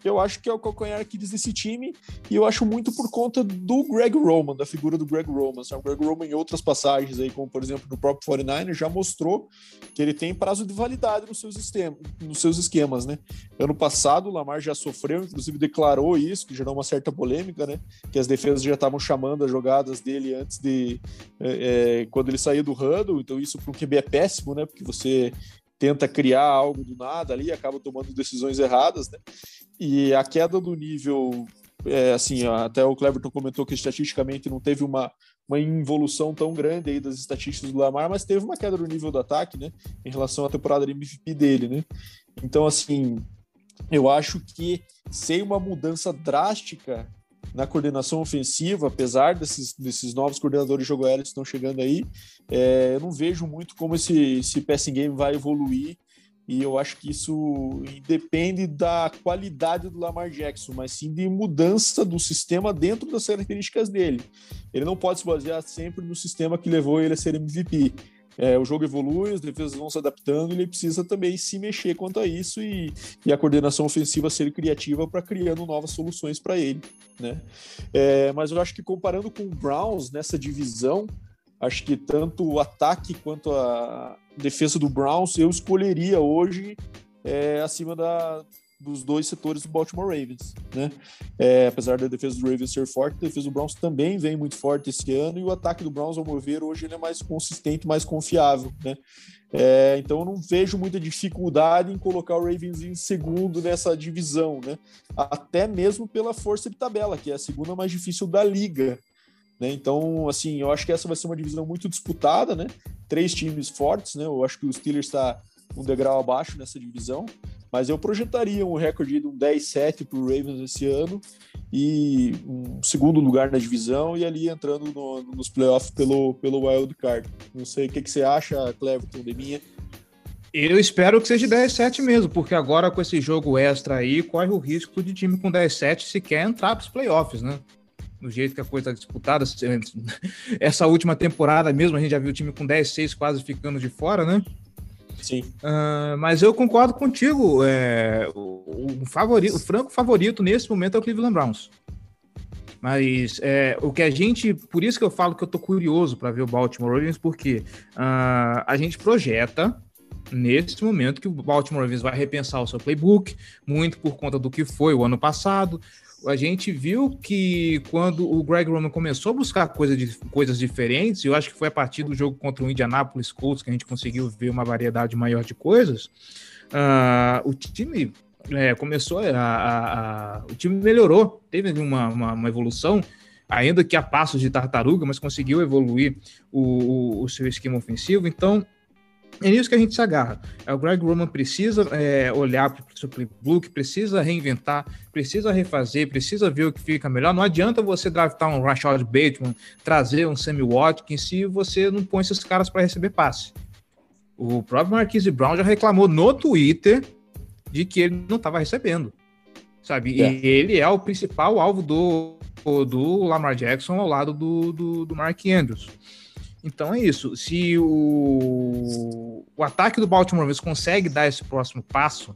Speaker 2: Eu acho que é o calcanhar Aquiles desse time, e eu acho muito por conta do Greg Roman, da figura do Greg Roman. O Greg Roman, em outras passagens, aí, como por exemplo no próprio 49 já mostrou que ele tem prazo de validade nos seus, esquemas, nos seus esquemas, né? Ano passado, o Lamar já sofreu, inclusive declarou isso, que gerou uma certa polêmica, né? Que as defesas já estavam chamando as jogadas dele antes de. É, é, quando ele saía do huddle, então isso para um QB é péssimo, né? Porque você tenta criar algo do nada ali, acaba tomando decisões erradas, né? E a queda do nível, é, assim, até o Cleverton comentou que estatisticamente não teve uma, uma involução tão grande aí das estatísticas do Lamar, mas teve uma queda do nível do ataque, né? Em relação à temporada de MVP dele, né? Então, assim, eu acho que sem uma mudança drástica na coordenação ofensiva, apesar desses, desses novos coordenadores de jogo aéreo que estão chegando aí, é, eu não vejo muito como esse, esse passing game vai evoluir e eu acho que isso depende da qualidade do Lamar Jackson, mas sim de mudança do sistema dentro das características dele. Ele não pode se basear sempre no sistema que levou ele a ser MVP. É, o jogo evolui, as defesas vão se adaptando, ele precisa também se mexer quanto a isso e, e a coordenação ofensiva ser criativa para criando novas soluções para ele, né? É, mas eu acho que comparando com o Browns nessa divisão, acho que tanto o ataque quanto a defesa do Browns eu escolheria hoje é, acima da, dos dois setores do Baltimore Ravens, né? É, apesar da defesa do Ravens ser forte, a defesa do Browns também vem muito forte esse ano e o ataque do Browns, ao meu ver, hoje ele é mais consistente, mais confiável, né? É, então eu não vejo muita dificuldade em colocar o Ravens em segundo nessa divisão, né? Até mesmo pela força de tabela, que é a segunda mais difícil da liga. Né? Então, assim, eu acho que essa vai ser uma divisão muito disputada, né? Três times fortes, né? Eu acho que o Steelers está um degrau abaixo nessa divisão, mas eu projetaria um recorde de um 10-7 para o Ravens esse ano e um segundo lugar na divisão e ali entrando no, nos playoffs pelo, pelo wild card. Não sei o que, que você acha, Cleverton, de minha.
Speaker 3: Eu espero que seja 10-7 mesmo, porque agora com esse jogo extra aí, corre o risco de time com 10-7 se quer entrar para os playoffs, né? Do jeito que a coisa está disputada. Essa última temporada mesmo, a gente já viu o time com 10-6 quase ficando de fora, né?
Speaker 2: Sim.
Speaker 3: Uh, mas eu concordo contigo. É, o, o, favorito, o franco favorito nesse momento é o Cleveland Browns. Mas é, o que a gente. Por isso que eu falo que eu tô curioso para ver o Baltimore Ravens, porque uh, a gente projeta nesse momento que o Baltimore Ravens vai repensar o seu playbook, muito por conta do que foi o ano passado, a gente viu que quando o Greg Roman começou a buscar coisa de, coisas diferentes, eu acho que foi a partir do jogo contra o Indianapolis Colts que a gente conseguiu ver uma variedade maior de coisas, uh, o time é, começou a, a, a, O time melhorou, teve uma, uma, uma, evolução, ainda que a passos de tartaruga, mas conseguiu evoluir o, o, o seu esquema ofensivo. Então, é nisso que a gente se agarra. É, o Greg Roman precisa é, olhar para o seu playbook, precisa reinventar, precisa refazer, precisa ver o que fica melhor. Não adianta você draftar um Rashad Bateman, trazer um Sammy Watkins, se você não põe esses caras para receber passe. O próprio Marquise Brown já reclamou no Twitter de que ele não estava recebendo, sabe? É. E ele é o principal alvo do, do Lamar Jackson ao lado do, do, do Mark Andrews. Então é isso. Se o, o ataque do Baltimore Ravens consegue dar esse próximo passo,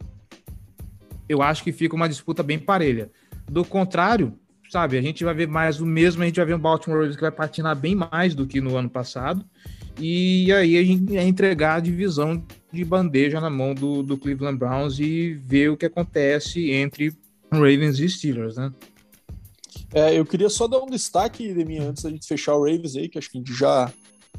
Speaker 3: eu acho que fica uma disputa bem parelha. Do contrário, sabe, a gente vai ver mais o mesmo, a gente vai ver um Baltimore Ravens que vai patinar bem mais do que no ano passado. E aí a gente vai entregar a divisão de bandeja na mão do, do Cleveland Browns e ver o que acontece entre Ravens e Steelers, né?
Speaker 2: É, eu queria só dar um destaque de mim antes da gente fechar o Ravens aí, que acho que a gente já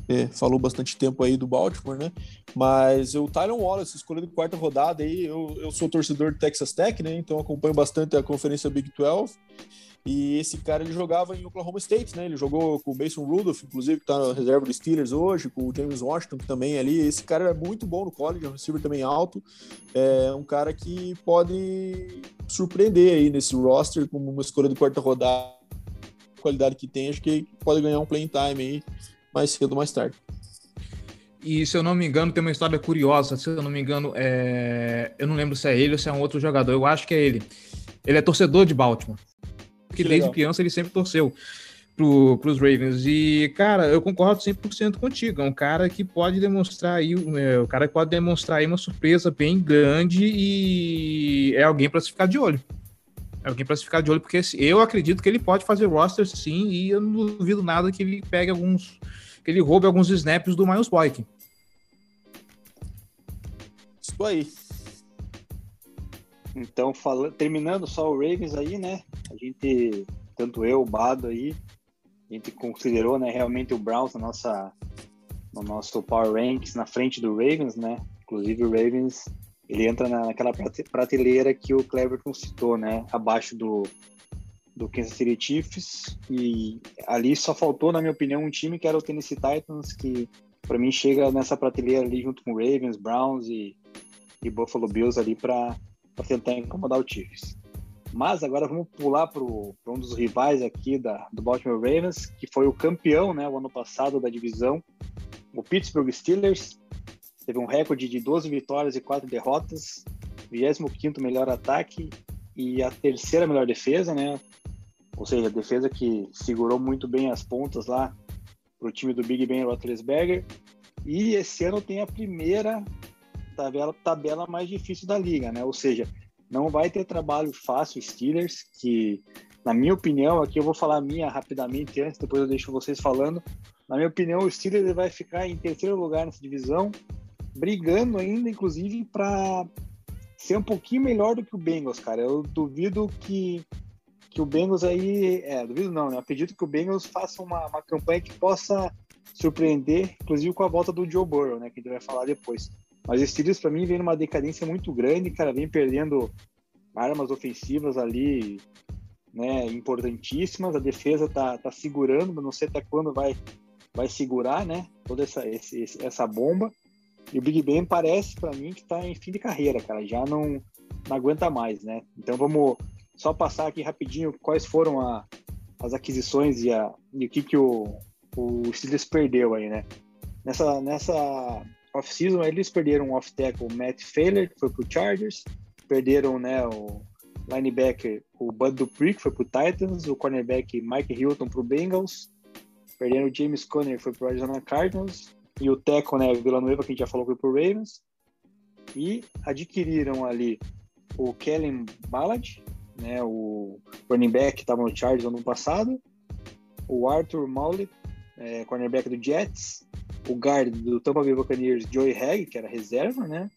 Speaker 2: é, falou bastante tempo aí do Baltimore, né? Mas o Tyron Wallace, escolhido de quarta rodada aí, eu, eu sou torcedor do Texas Tech, né? Então acompanho bastante a conferência Big 12. E esse cara ele jogava em Oklahoma State, né? Ele jogou com o Mason Rudolph, inclusive, que tá na reserva dos Steelers hoje, com o James Washington que também ali. Esse cara é muito bom no college, é um receiver também alto. É um cara que pode surpreender aí nesse roster como uma escolha de quarta rodada. Qualidade que tem, acho que pode ganhar um playing time aí mais cedo ou mais tarde.
Speaker 3: E se eu não me engano, tem uma história curiosa. Se eu não me engano, é... eu não lembro se é ele ou se é um outro jogador. Eu acho que é ele. Ele é torcedor de Baltimore. Porque desde criança ele sempre torceu pro, pros Ravens. E, cara, eu concordo 100% contigo. É um cara que pode demonstrar aí, é, o cara que pode demonstrar aí uma surpresa bem grande e é alguém para se ficar de olho. Alguém para se ficar de olho, porque eu acredito que ele pode fazer roster sim, e eu não duvido nada que ele pegue alguns. que ele roube alguns snaps do Miles Boykin.
Speaker 2: Isso aí.
Speaker 1: Então, falando, terminando só o Ravens aí, né? A gente, tanto eu, o Bado aí, a gente considerou, né, realmente o Browns na nossa, no nosso Power Ranks na frente do Ravens, né? Inclusive o Ravens ele entra naquela prateleira que o Cleverton citou, né? Abaixo do, do Kansas City Chiefs. E ali só faltou, na minha opinião, um time que era o Tennessee Titans, que para mim chega nessa prateleira ali junto com Ravens, Browns e, e Buffalo Bills ali para tentar incomodar o Chiefs. Mas agora vamos pular para um dos rivais aqui da, do Baltimore Ravens, que foi o campeão né, o ano passado da divisão, o Pittsburgh Steelers, teve um recorde de 12 vitórias e 4 derrotas, 25 melhor ataque e a terceira melhor defesa, né? Ou seja, a defesa que segurou muito bem as pontas lá para o time do Big Ben Roethlisberger. E esse ano tem a primeira tabela, tabela mais difícil da liga, né? Ou seja, não vai ter trabalho fácil Steelers, que na minha opinião, aqui eu vou falar a minha rapidamente antes, depois eu deixo vocês falando. Na minha opinião, o Steelers vai ficar em terceiro lugar nessa divisão, brigando ainda, inclusive, para ser um pouquinho melhor do que o Bengals, cara. Eu duvido que, que o Bengals aí. É, duvido não, né? Eu acredito que o Bengals faça uma, uma campanha que possa surpreender, inclusive com a volta do Joe Burrow, né? Que a gente vai falar depois. Mas o Steelers, para mim, vem numa decadência muito grande, cara. Vem perdendo armas ofensivas ali, né? Importantíssimas. A defesa tá, tá segurando, mas não sei até quando vai, vai segurar, né? Toda essa, esse, essa bomba. E o Big Ben parece para mim que está em fim de carreira, cara. Já não, não aguenta mais, né? Então vamos só passar aqui rapidinho quais foram a, as aquisições e, a, e o que, que o, o Steelers perdeu aí, né? Nessa, nessa off-season, eles perderam o off-tackle Matt Failer, que foi pro Chargers, perderam né, o linebacker, o Bud Dupree, que foi pro Titans, o cornerback Mike Hilton pro Bengals, perderam o James Conner, que foi pro Arizona Cardinals, e o Teco, né, Villanueva, que a gente já falou, foi pro Ravens, e adquiriram ali o Kellen Ballard, né, o running back que estava no Chargers ano passado, o Arthur Maulet, é, cornerback do Jets, o guard do Tampa Bay Buccaneers, Joey Hagg, que era reserva, né,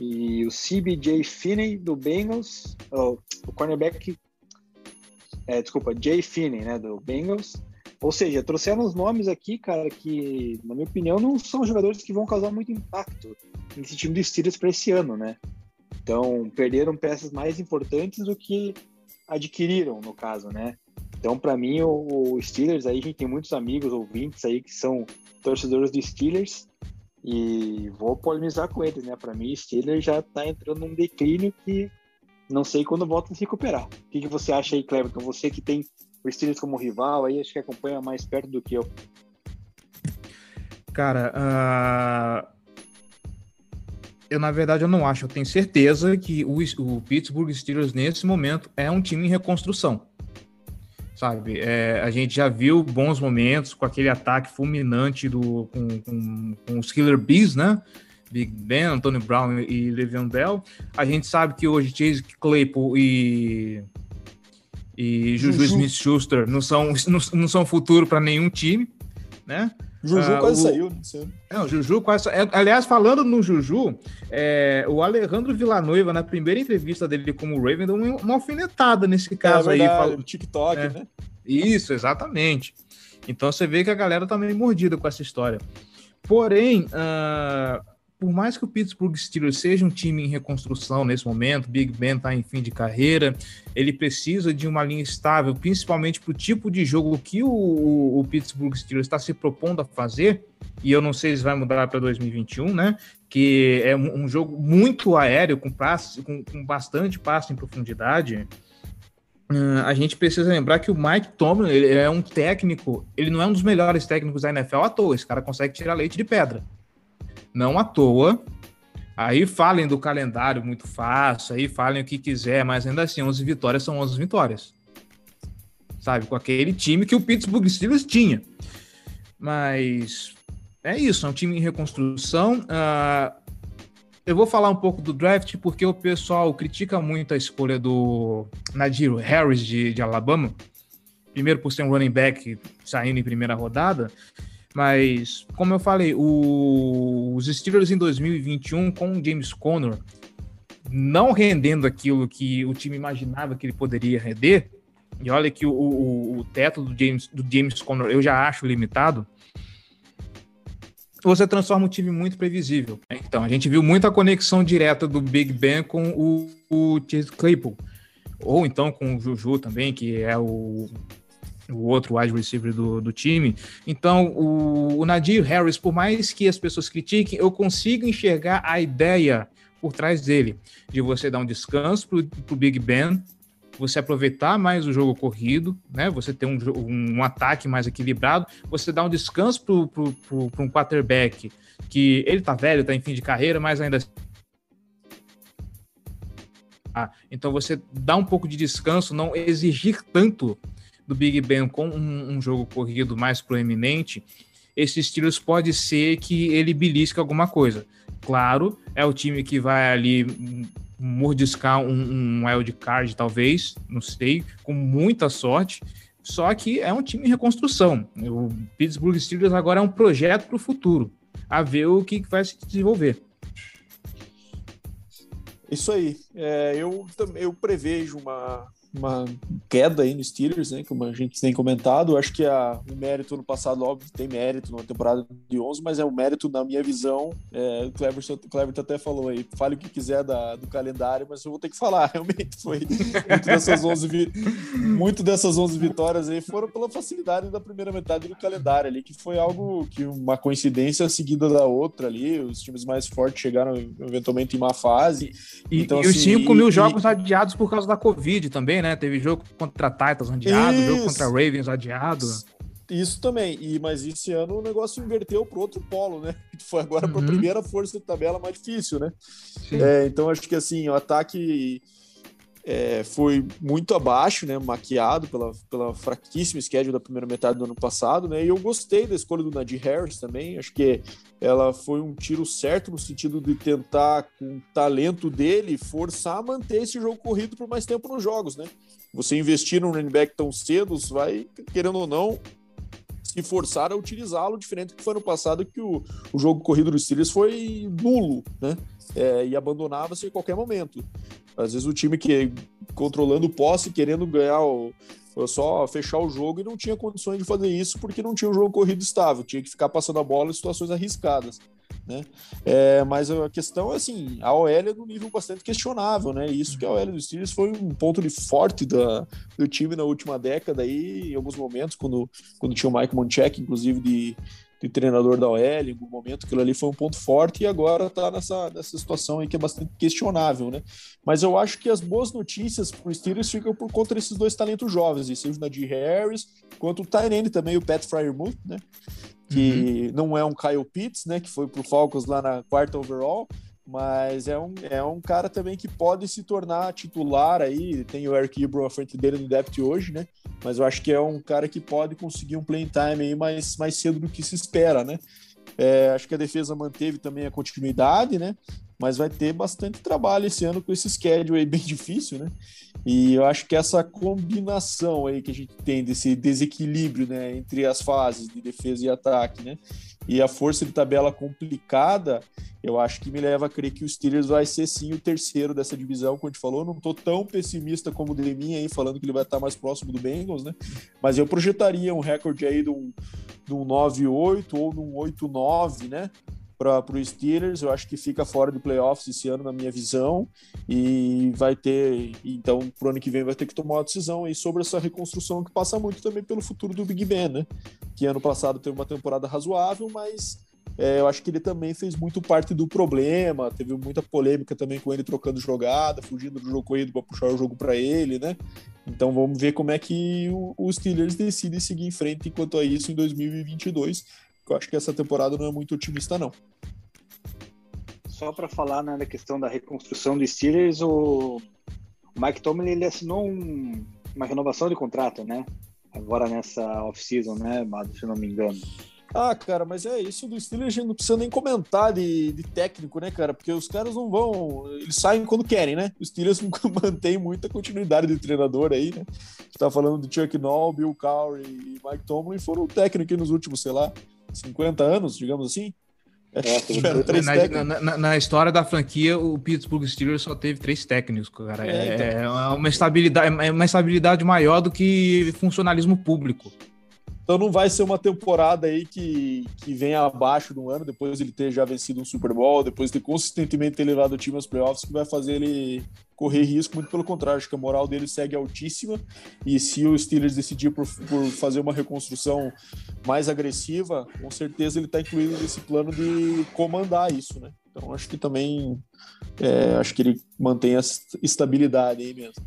Speaker 1: e o CBJ Finney do Bengals, oh, o cornerback, é, desculpa, Jay Finney, né, do Bengals. Ou seja, trouxeram os nomes aqui, cara, que, na minha opinião, não são jogadores que vão causar muito impacto nesse time do Steelers para esse ano, né? Então, perderam peças mais importantes do que adquiriram, no caso, né? Então, para mim, o, Steelers aí, a gente tem muitos amigos, ouvintes aí que são torcedores do Steelers e vou polemizar com eles, né? Para mim, Steelers já tá entrando num declínio que não sei quando volta a se recuperar. O que, que você acha aí, Cleverton? Você que tem o Steelers como rival, aí acho que acompanha mais perto do que eu.
Speaker 3: Cara, uh, eu, na verdade, eu não acho. Eu tenho certeza que o, o Pittsburgh Steelers, nesse momento, é um time em reconstrução. Sabe? É, a gente já viu bons momentos com aquele ataque fulminante do, com, com, com os Killer Bees, né? Big Ben, Antonio Brown e Le'Veon Bell. A gente sabe que hoje Chase Claypool e, e Juju, Juju. Smith-Schuster não são, não, não são futuro para nenhum time, né?
Speaker 2: Juju uh, quase o... saiu, não
Speaker 3: sei. É, o Juju quase é, Aliás, falando no Juju, é, o Alejandro Villanueva, na primeira entrevista dele como Raven, deu uma alfinetada nesse caso é, aí.
Speaker 2: Fala... TikTok, é. né?
Speaker 3: Isso, exatamente. Então você vê que a galera tá meio mordida com essa história. Porém, uh, por mais que o Pittsburgh Steelers seja um time em reconstrução nesse momento, Big Ben está em fim de carreira, ele precisa de uma linha estável, principalmente para o tipo de jogo que o, o, o Pittsburgh Steelers está se propondo a fazer, e eu não sei se vai mudar para 2021, né? Que é um, um, jogo muito aéreo, com, passe, com, com bastante passe em profundidade. Uh, a gente precisa lembrar que o Mike Tomlin ele é um técnico, ele não é um dos melhores técnicos da NFL à toa, esse cara consegue tirar leite de pedra não à toa. Aí falem do calendário muito fácil, aí falem o que quiser, mas ainda assim, 11 vitórias são 11 vitórias. Sabe? Com aquele time que o Pittsburgh Steelers tinha. Mas é isso, é um time em reconstrução. Uh, eu vou falar um pouco do draft porque o pessoal critica muito a escolha do Nadir Harris de, de Alabama. Primeiro por ser um running back saindo em primeira rodada. Mas, como eu falei, o, os Steelers em 2021 com o James Conner não rendendo aquilo que o time imaginava que ele poderia render, e olha que o, o, o teto do James, do James Conner eu já acho limitado, você transforma um time muito previsível. Então, a gente viu muita conexão direta do Big Ben com o, o Chase Claypool, ou então com o Juju também, que é o o outro wide receiver do, do time. Então, o, o Nadir Harris, por mais que as pessoas critiquem, eu consigo enxergar a ideia por trás dele, de você dar um descanso para o Big Ben, você aproveitar mais o jogo corrido, né? Você ter um, um ataque mais equilibrado, você dá um descanso para um quarterback que ele tá velho, tá em fim de carreira, mas ainda ah, então você dá um pouco de descanso, não exigir tanto do Big Ben com um, um jogo corrido mais proeminente, esses tiros pode ser que ele belisque alguma coisa. Claro, é o time que vai ali mordiscar um, um wild card, talvez, não sei, com muita sorte. Só que é um time em reconstrução. O Pittsburgh Steelers agora é um projeto para o futuro, a ver o que vai se desenvolver.
Speaker 2: Isso aí. É, eu, eu prevejo uma, uma queda aí no Steelers, né, como a gente tem comentado. Acho que a, o mérito no passado, óbvio, tem mérito numa temporada de 11, mas é um mérito, na minha visão, é, o Cleverton, Cleverton até falou aí, fale o que quiser da, do calendário, mas eu vou ter que falar, realmente foi muito dessas 11, muito dessas 11 vitórias aí foram pela facilidade da primeira metade do calendário ali, que foi algo que uma coincidência seguida da outra ali, os times mais fortes chegaram eventualmente em má fase.
Speaker 3: E, então, e assim, os 5 mil e, jogos e... adiados por causa da Covid também, né? Teve jogo contra Titans adiado, Isso. jogo contra Ravens adiado.
Speaker 2: Isso também, e mas esse ano o negócio inverteu para outro polo, né? Foi agora uhum. para a primeira força de tabela mais difícil, né? É, então acho que assim, o ataque é, foi muito abaixo, né, maquiado pela, pela fraquíssima schedule da primeira metade do ano passado, né, e eu gostei da escolha do Nadir Harris também, acho que ela foi um tiro certo no sentido de tentar, com o talento dele, forçar a manter esse jogo corrido por mais tempo nos jogos, né, você investir num running back tão cedo, vai, querendo ou não, se forçar a utilizá-lo, diferente do que foi no passado, que o, o jogo corrido dos Steelers foi nulo, né, é, e abandonava-se em qualquer momento. Às vezes o time que controlando o posse, querendo ganhar o, só fechar o jogo e não tinha condições de fazer isso porque não tinha um jogo corrido estável, tinha que ficar passando a bola em situações arriscadas. Né? É, mas a questão é assim, a OL é num nível bastante questionável, né? Isso que a OL dos Steelers foi um ponto de forte da, do time na última década aí, em alguns momentos, quando, quando tinha o Mike Monchek, inclusive, de, de treinador da OL, em algum momento aquilo ali foi um ponto forte e agora está nessa, nessa situação aí que é bastante questionável, né? Mas eu acho que as boas notícias para o Steelers ficam por conta desses dois talentos jovens, seja o Nadir Harris, quanto o Tyrene também, o Pat Fryermuth, né? Que uhum. não é um Kyle Pitts, né? Que foi para o Falcons lá na quarta overall, mas é um, é um cara também que pode se tornar titular aí. Tem o Eric Ebron à frente dele no depth hoje, né? Mas eu acho que é um cara que pode conseguir um playing time aí mais, mais cedo do que se espera, né? É, acho que a defesa manteve também a continuidade, né? Mas vai ter bastante trabalho esse ano com esse schedule aí bem difícil, né? E eu acho que essa combinação aí que a gente tem desse desequilíbrio, né, entre as fases de defesa e ataque, né? E a força de tabela complicada, eu acho que me leva a crer que o Steelers vai ser sim o terceiro dessa divisão, como a gente falou. Eu não estou tão pessimista como o Deminha aí, falando que ele vai estar mais próximo do Bengals, né? Mas eu projetaria um recorde aí de um, de um 9-8 ou de um 8-9, né? Para o Steelers. Eu acho que fica fora de playoffs esse ano, na minha visão, e vai ter. Então, pro ano que vem, vai ter que tomar uma decisão aí sobre essa reconstrução que passa muito também pelo futuro do Big Ben, né? Que ano passado teve uma temporada razoável, mas é, eu acho que ele também fez muito parte do problema. Teve muita polêmica também com ele trocando jogada, fugindo do jogo corrido para puxar o jogo para ele, né? Então vamos ver como é que os Steelers decidem seguir em frente enquanto a isso em 2022 eu acho que essa temporada não é muito otimista, não.
Speaker 1: Só para falar né, da questão da reconstrução do Steelers, o Mike Tomlin ele assinou um, uma renovação de contrato, né? Agora nessa off-season, né, se não me engano.
Speaker 2: Ah, cara, mas é isso do Steelers, a gente não precisa nem comentar de, de, técnico, né, cara? Porque os caras não vão. Eles saem quando querem, né? Os Steelers mantêm muita continuidade de treinador aí, né? A gente tá falando de Chuck Noll, Bill Cowrie e Mike Tomlin foram técnicos nos últimos, sei lá, 50 anos, digamos assim.
Speaker 3: É, na, na, na, história da franquia, o Pittsburgh Steelers só teve três técnicos, cara. É, então. é, é uma estabilidade, é uma estabilidade maior do que funcionalismo público.
Speaker 2: Então não vai ser uma temporada aí que, que venha abaixo do ano, depois ele ter já vencido um Super Bowl, depois de ter consistentemente levado o time aos playoffs, que vai fazer ele correr risco, muito pelo contrário, acho que a moral dele segue altíssima, e se o Steelers decidir por, por fazer uma reconstrução mais agressiva, com certeza ele está incluído nesse plano de comandar isso, né? Então acho que também, é, acho que ele mantém a estabilidade aí mesmo.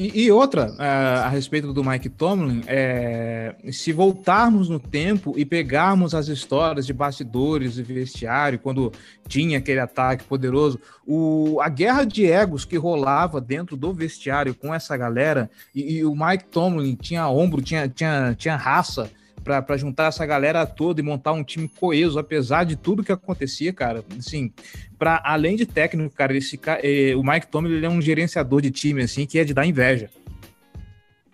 Speaker 3: E, e outra, a, a, respeito do Mike Tomlin, é, se voltarmos no tempo e pegarmos as histórias de bastidores e vestiário, quando tinha aquele ataque poderoso, o, a guerra de egos que rolava dentro do vestiário com essa galera, e, e o Mike Tomlin tinha ombro, tinha, tinha, tinha raça, para juntar essa galera toda e montar um time coeso, apesar de tudo que acontecia, cara. Assim, para além de técnico, cara, esse, eh, o Mike Tomlin ele é um gerenciador de time assim que é de dar inveja.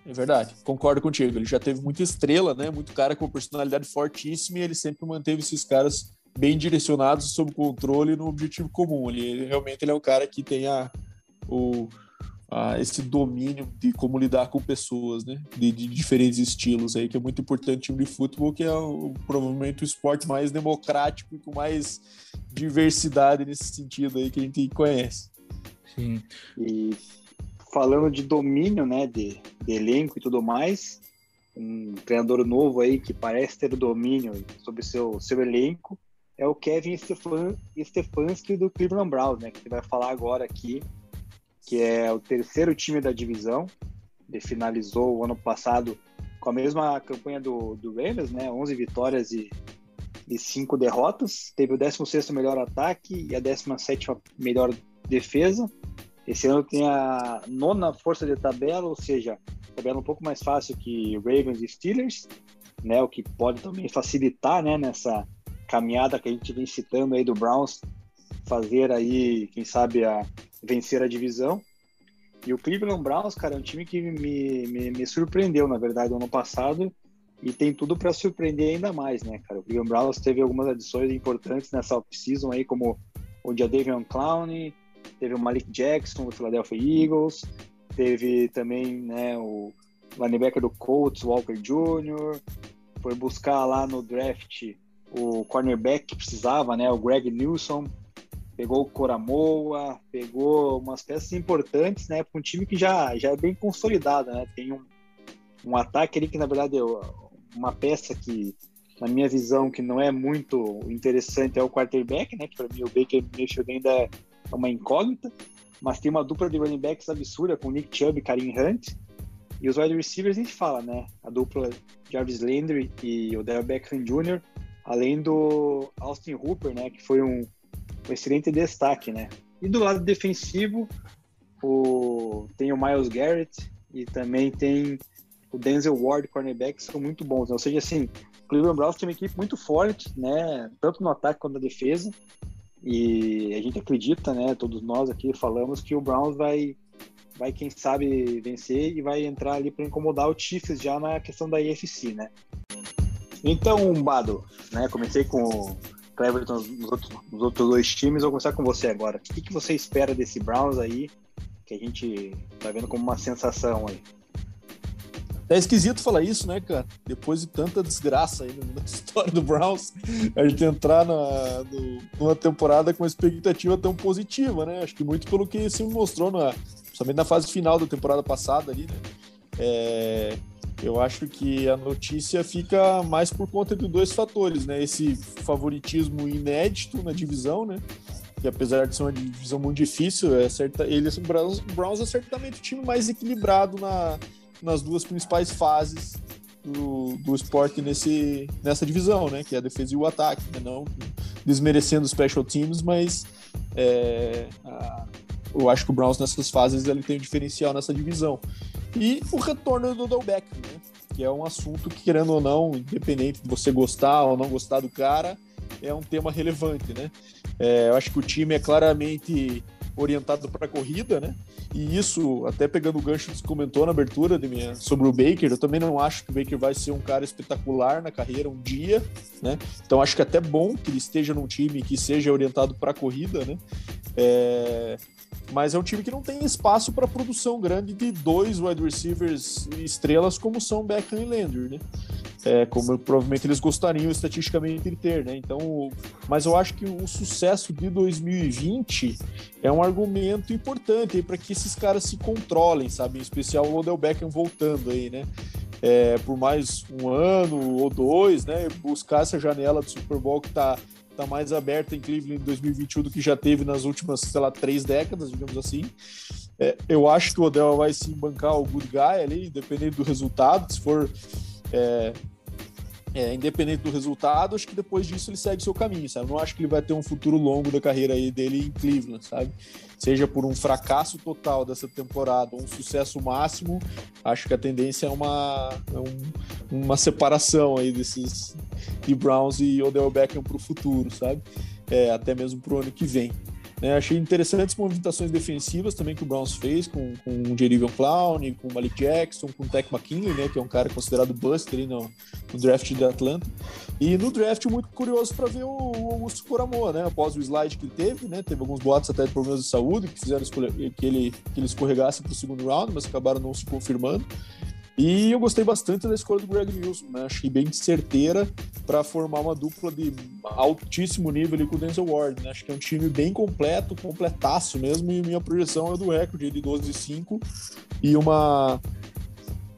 Speaker 2: É verdade, concordo contigo. Ele já teve muita estrela, né? Muito cara com personalidade fortíssima e ele sempre manteve esses caras bem direcionados, sob controle no objetivo comum. Ele, ele realmente ele é um cara que tem a, o, a esse domínio de como lidar com pessoas, né? De, de, diferentes estilos aí, que é muito importante no time de futebol, que é o, provavelmente o esporte mais democrático e com mais diversidade nesse sentido aí que a gente conhece.
Speaker 1: Sim. E falando de domínio, né, de, de elenco e tudo mais, um treinador novo aí que parece ter domínio sobre seu seu elenco é o Kevin Stefan, Stefanski do Cleveland Browns, né, que vai falar agora aqui que é o terceiro time da divisão. Ele finalizou o ano passado com a mesma campanha do, do Ravens, né? 11 vitórias e, e 5 derrotas. Teve o 16º melhor ataque e a 17ª melhor defesa. Esse ano tem a nona força de tabela, ou seja, tabela um pouco mais fácil que Ravens e Steelers, né? O que pode também facilitar, né? Nessa caminhada que a gente vem citando aí do Browns fazer aí, quem sabe, a, vencer a divisão. E o Cleveland Browns, cara, é um time que me, me, me surpreendeu, na verdade, no ano passado e tem tudo para surpreender ainda mais, né, cara? O Cleveland Browns teve algumas adições importantes nessa off-season aí, como o Jadavion Clowney, teve o Malik Jackson do Philadelphia Eagles, teve também, né, o linebacker do Colts, Walker Jr., foi buscar lá no draft o cornerback que precisava, né, o Greg Newsom, pegou o Coramoa, pegou umas peças importantes, né, para um time que já, já é bem consolidado, né, tem um, um ataque ali que, na verdade, é uma peça que, na minha visão, que não é muito interessante é o quarterback, né, que para mim o Baker Mayfield ainda é uma incógnita, mas tem uma dupla de running backs absurda com Nick Chubb e Karim Hunt, e os wide receivers a gente fala, né, a dupla Jarvis Landry e o Dale Beckham Jr., além do Austin Hooper, né, que foi um um excelente destaque, né? E do lado defensivo, o, tem o Miles Garrett e também tem o Denzel Ward, cornerback, são muito bons. Né? Ou seja, assim, o Cleveland Browns tem uma equipe muito forte, né? Tanto no ataque quanto na defesa. E a gente acredita, né? Todos nós aqui falamos que o Browns vai, vai quem sabe, vencer e vai entrar ali para incomodar o Chiefs já na questão da IFC, né? Então, Bado, né? Comecei com Cleverton nos outros, nos outros dois times. Vou começar com você agora. O que, que você espera desse Browns aí, que a gente tá vendo como uma sensação aí?
Speaker 2: É esquisito falar isso, né, cara? Depois de tanta desgraça aí na história do Browns, a gente entrar na, no, numa temporada com uma expectativa tão positiva, né? Acho que muito pelo que se mostrou, na, principalmente na fase final da temporada passada ali, né? É, eu acho que a notícia fica mais por conta de dois fatores, né? Esse favoritismo inédito na divisão, né? Que apesar de ser uma divisão muito difícil, é certa, eles, o Browns, Browns é certamente o time mais equilibrado na, nas duas principais fases do, do esporte nesse, nessa divisão, né? Que é a defesa e o ataque, né? Não desmerecendo os special teams, mas é, eu acho que o Browns nessas fases ele tem um diferencial nessa divisão. E o retorno do Odell né? Que é um assunto que, querendo ou não, independente de você gostar ou não gostar do cara, é um tema relevante, né? É, eu acho que o time é claramente orientado para a corrida, né? E isso, até pegando o gancho que você comentou na abertura de minha, sobre o Baker, eu também não acho que o Baker vai ser um cara espetacular na carreira um dia, né? Então acho que é até bom que ele esteja num time que seja orientado para a corrida, né? É, mas é um time que não tem espaço para produção grande de dois wide receivers estrelas como são Beckham e Landry, né? É, como provavelmente eles gostariam estatisticamente de ter, né? Então, mas eu acho que o sucesso de 2020 é um argumento importante para que esses caras se controlem, sabe? Em especial o Odell Beckham voltando aí, né? É, por mais um ano ou dois, né? Buscar essa janela do Super Bowl que está está mais aberta em Cleveland em 2021 do que já teve nas últimas, sei lá, três décadas, digamos assim. É, eu acho que o Odell vai sim bancar o good guy ali, independente do resultado. Se for é, é, independente do resultado, acho que depois disso ele segue seu caminho, sabe? Não acho que ele vai ter um futuro longo da carreira aí dele em Cleveland, sabe? Seja por um fracasso total dessa temporada ou um sucesso máximo, acho que a tendência é uma, é um, uma separação aí desses de Browns e Odell Beckham para o futuro, sabe? É, até mesmo para o ano que vem. É, achei interessantes movimentações defensivas também que o Browns fez com, com o Jerivion Clown, com o Malik Jackson, com o Tech McKinley, né, que é um cara considerado buster no, no draft de Atlanta. E no draft muito curioso para ver o, o Augusto Coramor, né, após o slide que teve, né, teve alguns boatos até de problemas de saúde que fizeram que ele, que ele escorregasse para o segundo round, mas acabaram não se confirmando. E eu gostei bastante da escolha do Greg Nilsson, né? Achei bem certeira para formar uma dupla de altíssimo nível ali com o Denzel Ward, né? Acho que é um time bem completo, completaço mesmo, e minha projeção é do recorde de 12 e 5 e uma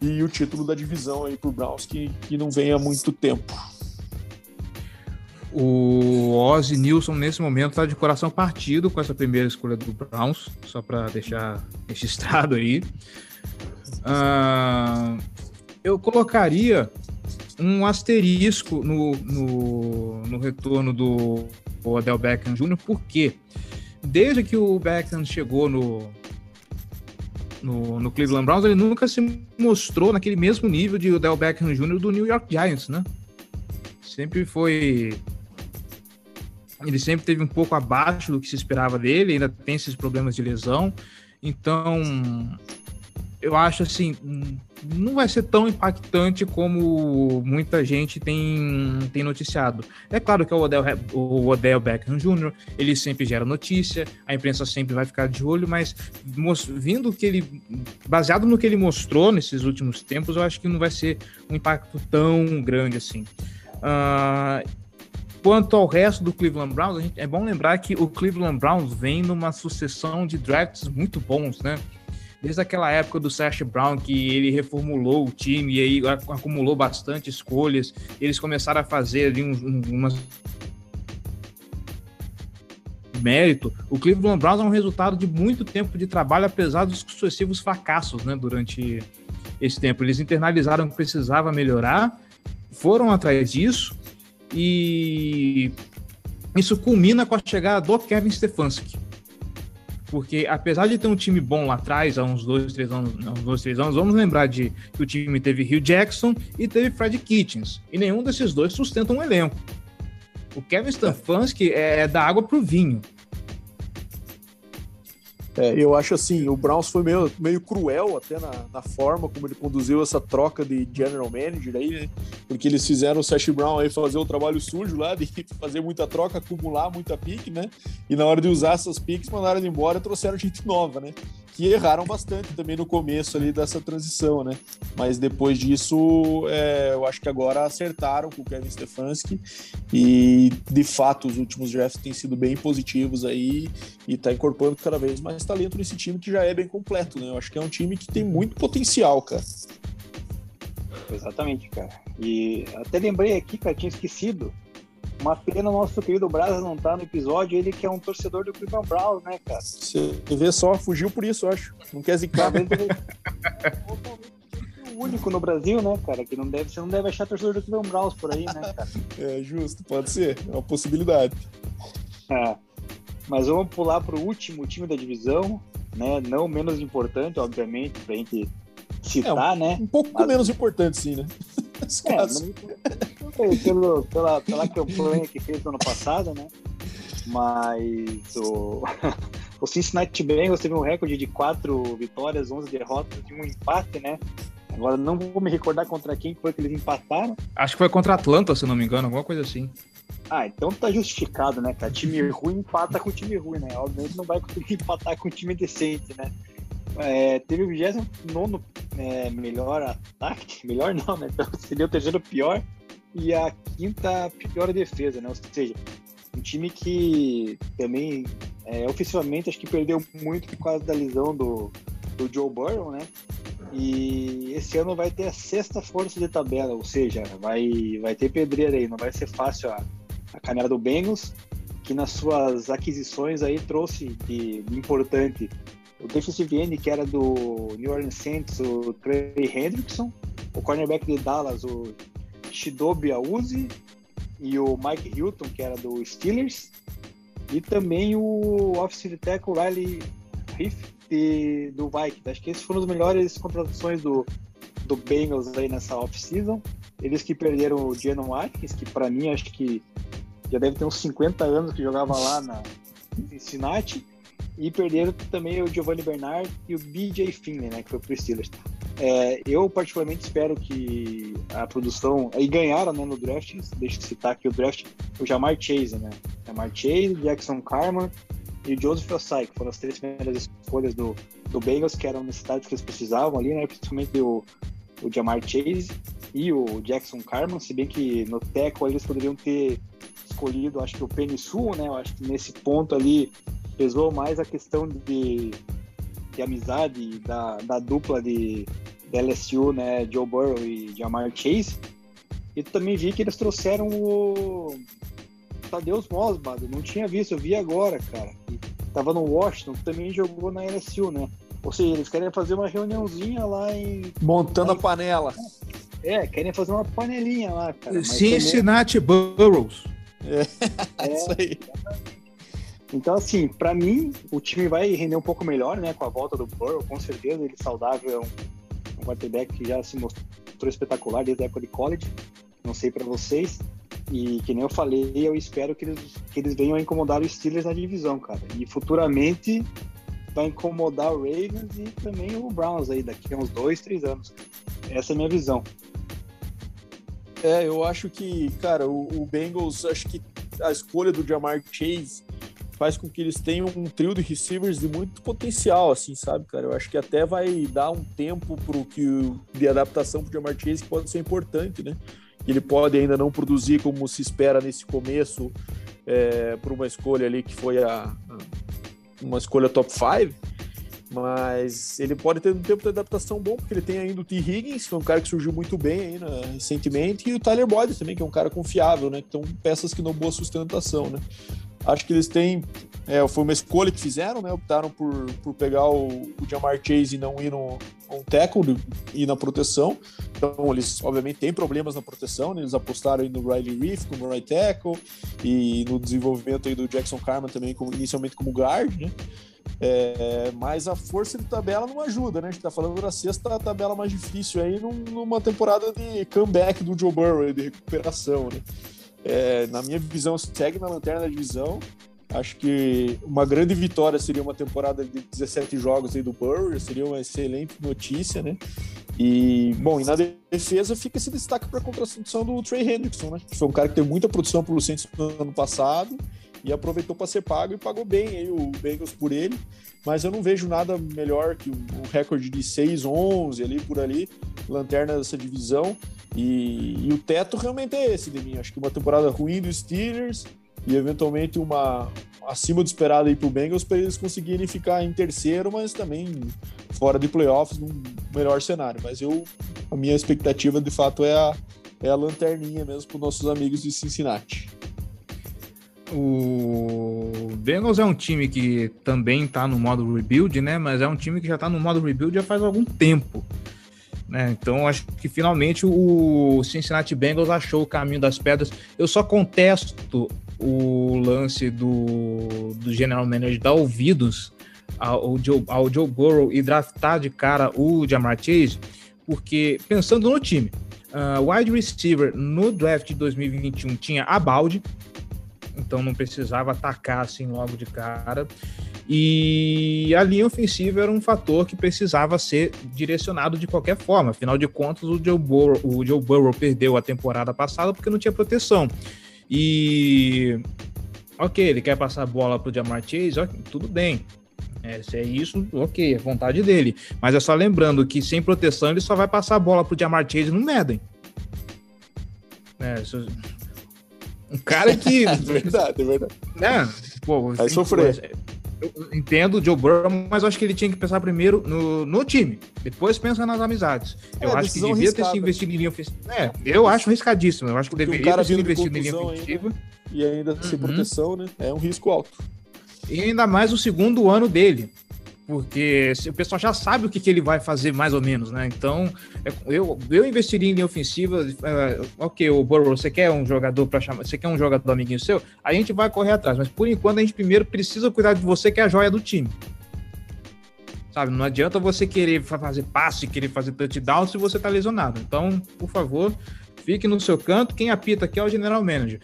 Speaker 2: e o título da divisão aí pro Browns que, que não vem há muito tempo.
Speaker 3: O Ozzy Nilson, nesse momento, está de coração partido com essa primeira escolha do Browns, só para deixar registrado aí. Uh, eu colocaria um asterisco no, no, no retorno do Odell Beckham Jr., porque desde que o Beckham chegou no, no, no, Cleveland Browns, ele nunca se mostrou naquele mesmo nível de Odell Beckham Jr. do New York Giants, né? Sempre foi. Ele sempre teve um pouco abaixo do que se esperava dele, ainda tem esses problemas de lesão. Então, eu acho assim, não vai ser tão impactante como muita gente tem, tem noticiado. É claro que o Odell, o Odell Beckham Jr., ele sempre gera notícia, a imprensa sempre vai ficar de olho, mas vindo que ele, baseado no que ele mostrou nesses últimos tempos, eu acho que não vai ser um impacto tão grande assim. Uh, quanto ao resto do Cleveland Browns, é bom lembrar que o Cleveland Browns vem numa sucessão de drafts muito bons, né? Desde aquela época do Sash Brown, que ele reformulou o time e aí acumulou bastante escolhas, eles começaram a fazer ali um, um, umas mérito, o Cleveland Browns é um resultado de muito tempo de trabalho, apesar dos sucessivos fracassos né, durante esse tempo. Eles internalizaram que precisava melhorar, foram atrás disso e isso culmina com a chegada do Kevin Stefanski porque apesar de ter um time bom lá atrás, há uns dois, três anos, uns dois, três anos, vamos lembrar de que o time teve Hugh Jackson e teve Fred Kitchens. E nenhum desses dois sustenta um elenco. O Kevin Stefanski é, é da água pro vinho.
Speaker 2: É, eu acho assim, o Browns foi meio, meio cruel até na, na, forma como ele conduziu essa troca de general manager aí, né? Porque eles fizeram o Sash Brown aí fazer o trabalho sujo lá, de fazer muita troca, acumular muita pique, né? E na hora de usar essas piques, mandaram ele embora e trouxeram gente nova, né? Que erraram bastante também no começo ali dessa transição, né? Mas depois disso, é, eu acho que agora acertaram com o Kevin Stefanski e de fato os últimos drafts têm sido bem positivos aí e tá incorporando cada vez mais talento nesse time que já é bem completo, né? Eu acho que é um time que tem muito potencial, cara.
Speaker 1: Exatamente, cara. E até lembrei aqui, cara, tinha esquecido. Uma pena o nosso querido Brasa não tá no episódio, ele que é um torcedor do Cleveland Browns, né, cara?
Speaker 2: Você vê só, fugiu por isso, eu acho. Não quer zicar. Ele...
Speaker 1: o único no Brasil, né, cara? Que não deve, você não deve achar torcedor do Cleveland Browns por aí, né, cara?
Speaker 2: É justo, pode ser, é uma possibilidade.
Speaker 1: É. Mas vamos pular para o último time da divisão, né? Não menos importante, obviamente, para a gente citar,
Speaker 2: é, um,
Speaker 1: né?
Speaker 2: Um pouco
Speaker 1: Mas...
Speaker 2: menos importante, sim, né?
Speaker 1: É, pelo, pela, pela campanha que fez no ano passado, né? Mas o, o Cincinnati Bengals teve um recorde de quatro vitórias, 11 derrotas e um empate, né? Agora não vou me recordar contra quem foi que eles empataram.
Speaker 3: Acho que foi contra Atlanta, se não me engano, alguma coisa assim.
Speaker 1: Ah, então tá justificado, né, cara? Time ruim empata com time ruim, né? Obviamente não vai conseguir empatar com time decente, né? É, teve o 29 é, melhor ataque, melhor não, né? Então seria o terceiro pior e a quinta pior defesa, né? Ou seja, um time que também é, ofensivamente acho que perdeu muito por causa da lesão do, do Joe Burrow, né? E esse ano vai ter a sexta força de tabela, ou seja, vai, vai ter pedreira aí, não vai ser fácil a, a caminhada do Bengals, que nas suas aquisições aí trouxe de, de importante o defensive end, que era do New Orleans Saints, o Trey Hendrickson, o cornerback de Dallas, o Shidobi Auzi, e o Mike Hilton, que era do Steelers, e também o offensive tackle Riley Riff do Vikings. Acho que esses foram as melhores contratações do, do Bengals aí nessa off-season. Eles que perderam o Jalen Watkins, que para mim acho que já deve ter uns 50 anos que jogava lá na, Cincinnati e perderam também o Giovanni Bernard e o BJ Finley, né, que foi pro Steelers. É, eu particularmente espero que a produção e ganharam né, no draft. Deixa eu citar aqui o draft, o Jamar Chase, né? Jamar Chase, Jackson Carman e o Joseph Osai, que foram as três primeiras escolhas do, do Bengals, que eram necessidades que eles precisavam ali, né? Principalmente o, o Jamar Chase e o Jackson Carman, se bem que no tackle eles poderiam ter escolhido, acho que o Penny Sul, né? Eu acho que nesse ponto ali pesou mais a questão de, de amizade da, da dupla de, de LSU, né? Joe Burrow e Jamar Chase. E também vi que eles trouxeram o Tadeus Mosbado, não tinha visto, eu vi agora, cara. Tava no Washington, também jogou na LSU, né? Ou seja, eles querem fazer uma reuniãozinha lá em.
Speaker 2: Montando lá em... a panela.
Speaker 1: É, querem fazer uma panelinha lá, cara.
Speaker 3: Cincinnati também... Burrows.
Speaker 2: É, é, isso aí.
Speaker 1: Então, assim, para mim, o time vai render um pouco melhor, né? Com a volta do Burrow, com certeza. Ele saudável é um, um quarterback que já se mostrou espetacular desde a época de college. Não sei para vocês. E que nem eu falei, eu espero que eles, que eles venham a incomodar os Steelers na divisão, cara. E futuramente vai incomodar o Ravens e também o Browns aí daqui a uns dois, três anos. Essa é a minha visão.
Speaker 2: É, eu acho que, cara, o, o Bengals, acho que a escolha do Jamar Chase faz com que eles tenham um trio de receivers de muito potencial, assim, sabe, cara? Eu acho que até vai dar um tempo pro que de adaptação pro Jamar Chase que pode ser importante, né? Ele pode ainda não produzir como se espera nesse começo é, por uma escolha ali que foi a, a uma escolha top 5, mas ele pode ter um tempo de adaptação bom, porque ele tem ainda o T. Higgins, que é um cara que surgiu muito bem aí, né, recentemente, e o Tyler Boyd também, que é um cara confiável, né? São peças que dão boa sustentação, né? Acho que eles têm. É, foi uma escolha que fizeram, né? Optaram por, por pegar o, o Jamar Chase e não ir no um tackle e na proteção. Então, eles obviamente têm problemas na proteção, né? Eles apostaram aí no Riley Reef como right tackle e no desenvolvimento aí do Jackson Carman também, como, inicialmente como guard, né? É, mas a força de tabela não ajuda, né? A gente tá falando da sexta tabela mais difícil aí numa temporada de comeback do Joe Burrow, de recuperação, né? É, na minha visão, segue na lanterna da divisão. Acho que uma grande vitória seria uma temporada de 17 jogos aí do Burrow, seria uma excelente notícia, né? E, bom, e na defesa fica esse destaque para a contratação do Trey Hendrickson, né? Que foi um cara que teve muita produção pelo Saints no ano passado e aproveitou para ser pago e pagou bem aí o Bengals por ele. Mas eu não vejo nada melhor que um recorde de 6-11 ali por ali, lanterna dessa divisão. E, e, o teto realmente é esse de mim. Acho que uma temporada ruim dos Steelers e eventualmente uma acima do esperado aí pro Bengals para eles conseguirem ficar em terceiro, mas também fora de playoffs num melhor cenário. Mas eu a minha expectativa de fato é a, é a lanterninha mesmo para nossos amigos de Cincinnati.
Speaker 3: O Bengals é um time que também está no modo rebuild, né? Mas é um time que já está no modo rebuild já faz algum tempo. Né? Então acho que finalmente o Cincinnati Bengals achou o caminho das pedras. Eu só contesto o lance do, do general manager dar ouvidos ao Joe, ao Joe Burrow e draftar de cara o Jamar Chase, porque pensando no time, uh, wide receiver no draft de 2021 tinha a balde, então não precisava atacar assim logo de cara. E a linha ofensiva era um fator que precisava ser direcionado de qualquer forma. Afinal de contas, o Joe Burrow, o Joe Burrow perdeu a temporada passada porque não tinha proteção. E ok, ele quer passar a bola para o Jamar Chase, okay, tudo bem. É, se é isso, ok, é vontade dele. Mas é só lembrando que sem proteção ele só vai passar a bola para o Jamar Chase no Madden. É, um cara que.
Speaker 2: é verdade, é verdade.
Speaker 3: Né? Pô,
Speaker 2: Vai sofrer.
Speaker 3: Eu entendo o Joe Burrow, mas eu acho que ele tinha que pensar primeiro no, no time, depois pensa nas amizades. É, eu acho que devia riscada. ter se investido em linha ofensiva. É, eu acho riscadíssimo. Eu acho que Porque deveria ter se investido em linha ofensiva.
Speaker 2: e ainda uhum. sem proteção, né? É um risco alto.
Speaker 3: E ainda mais o segundo ano dele porque o pessoal já sabe o que, que ele vai fazer mais ou menos, né? Então, é, eu, eu investiria em linha ofensiva. Uh, ok, o Burrow, você quer um jogador para chamar, você quer um jogador amiguinho seu? A gente vai correr atrás, mas por enquanto a gente primeiro precisa cuidar de você, que é a joia do time. Sabe, não adianta você querer fazer passe, querer fazer touchdown se você tá lesionado. Então, por favor, fique no seu canto. Quem apita aqui é o general manager.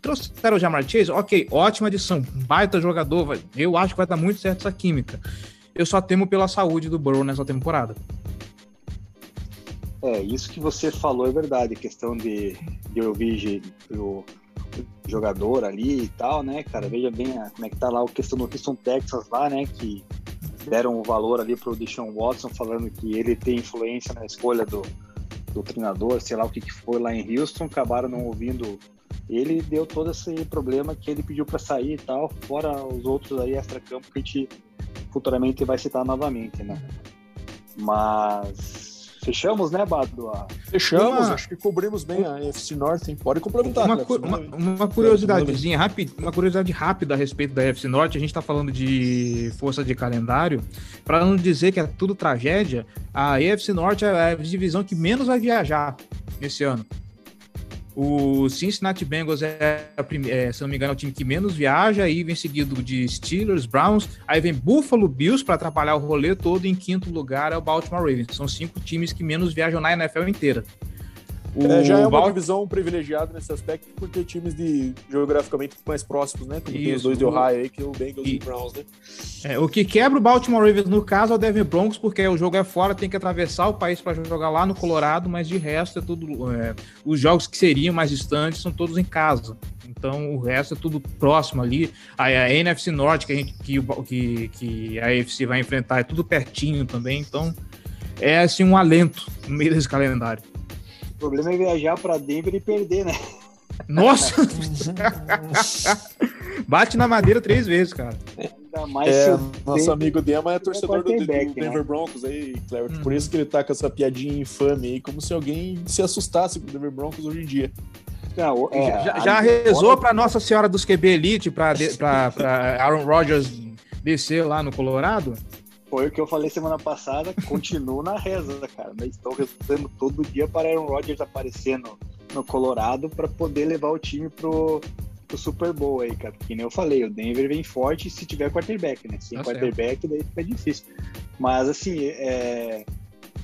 Speaker 3: Trouxeram o Jamar Chase, ok, ótima adição, baita jogador, eu acho que vai dar muito certo essa química. Eu só temo pela saúde do Burrow nessa temporada.
Speaker 1: É, isso que você falou é verdade, questão de, de ouvir o jogador ali e tal, né, cara? Veja bem a, como é que tá lá o questão do Houston Texas lá, né? Que deram o valor ali pro Deshaun Watson, falando que ele tem influência na escolha do, do treinador, sei lá o que, que foi lá em Houston, acabaram não ouvindo ele deu todo esse problema que ele pediu para sair e tal, fora os outros aí extra-campo que a gente futuramente vai citar novamente, né? Mas Fechamos, né, Bado?
Speaker 2: Fechamos, uma... acho que cobrimos bem a FC Norte, hein? Pode complementar.
Speaker 3: Uma, cu uma, uma curiosidadezinha rápida, uma curiosidade rápida a respeito da FC Norte, a gente está falando de força de calendário, para não dizer que é tudo tragédia, a EFC Norte é a divisão que menos vai viajar esse ano. O Cincinnati Bengals é, é, se não me engano, é o time que menos viaja, aí vem seguido de Steelers, Browns, aí vem Buffalo Bills para atrapalhar o rolê todo, em quinto lugar é o Baltimore Ravens. São cinco times que menos viajam na NFL inteira.
Speaker 2: É, já é uma Val... divisão privilegiada nesse aspecto por ter times de geograficamente mais próximos, né? Como Isso. tem os dois de Ohio aí, que é o Bengals e, e Browns, né?
Speaker 3: É, o que quebra o Baltimore Ravens no caso é o Denver Broncos, porque o jogo é fora, tem que atravessar o país para jogar lá no Colorado, mas de resto é tudo. É, os jogos que seriam mais distantes são todos em casa. Então o resto é tudo próximo ali. A, a NFC Norte que a gente que, que, que a AFC vai enfrentar é tudo pertinho também. Então é assim um alento no meio desse calendário.
Speaker 1: O problema é viajar para Denver e perder, né?
Speaker 3: Nossa! Bate na madeira três vezes, cara.
Speaker 2: Ainda mais é, nosso amigo Dema é torcedor do, do, Denver né? Broncos aí, Cleber. Hum. Por isso que ele tá com essa piadinha infame aí, como se alguém se assustasse com o Denver Broncos hoje em dia.
Speaker 3: Não, é, já, já rezou para Nossa Senhora dos QB Elite, para Aaron Rodgers descer lá no Colorado?
Speaker 1: Foi o que eu falei semana passada, continuo na reza, cara. Mas estou rezando todo dia para Aaron Rodgers aparecer no, no Colorado para poder levar o time pro, pro Super Bowl aí, cara. Porque nem eu falei, o Denver vem forte se tiver quarterback, né? Sem tá quarterback, daí fica difícil. Mas assim, é,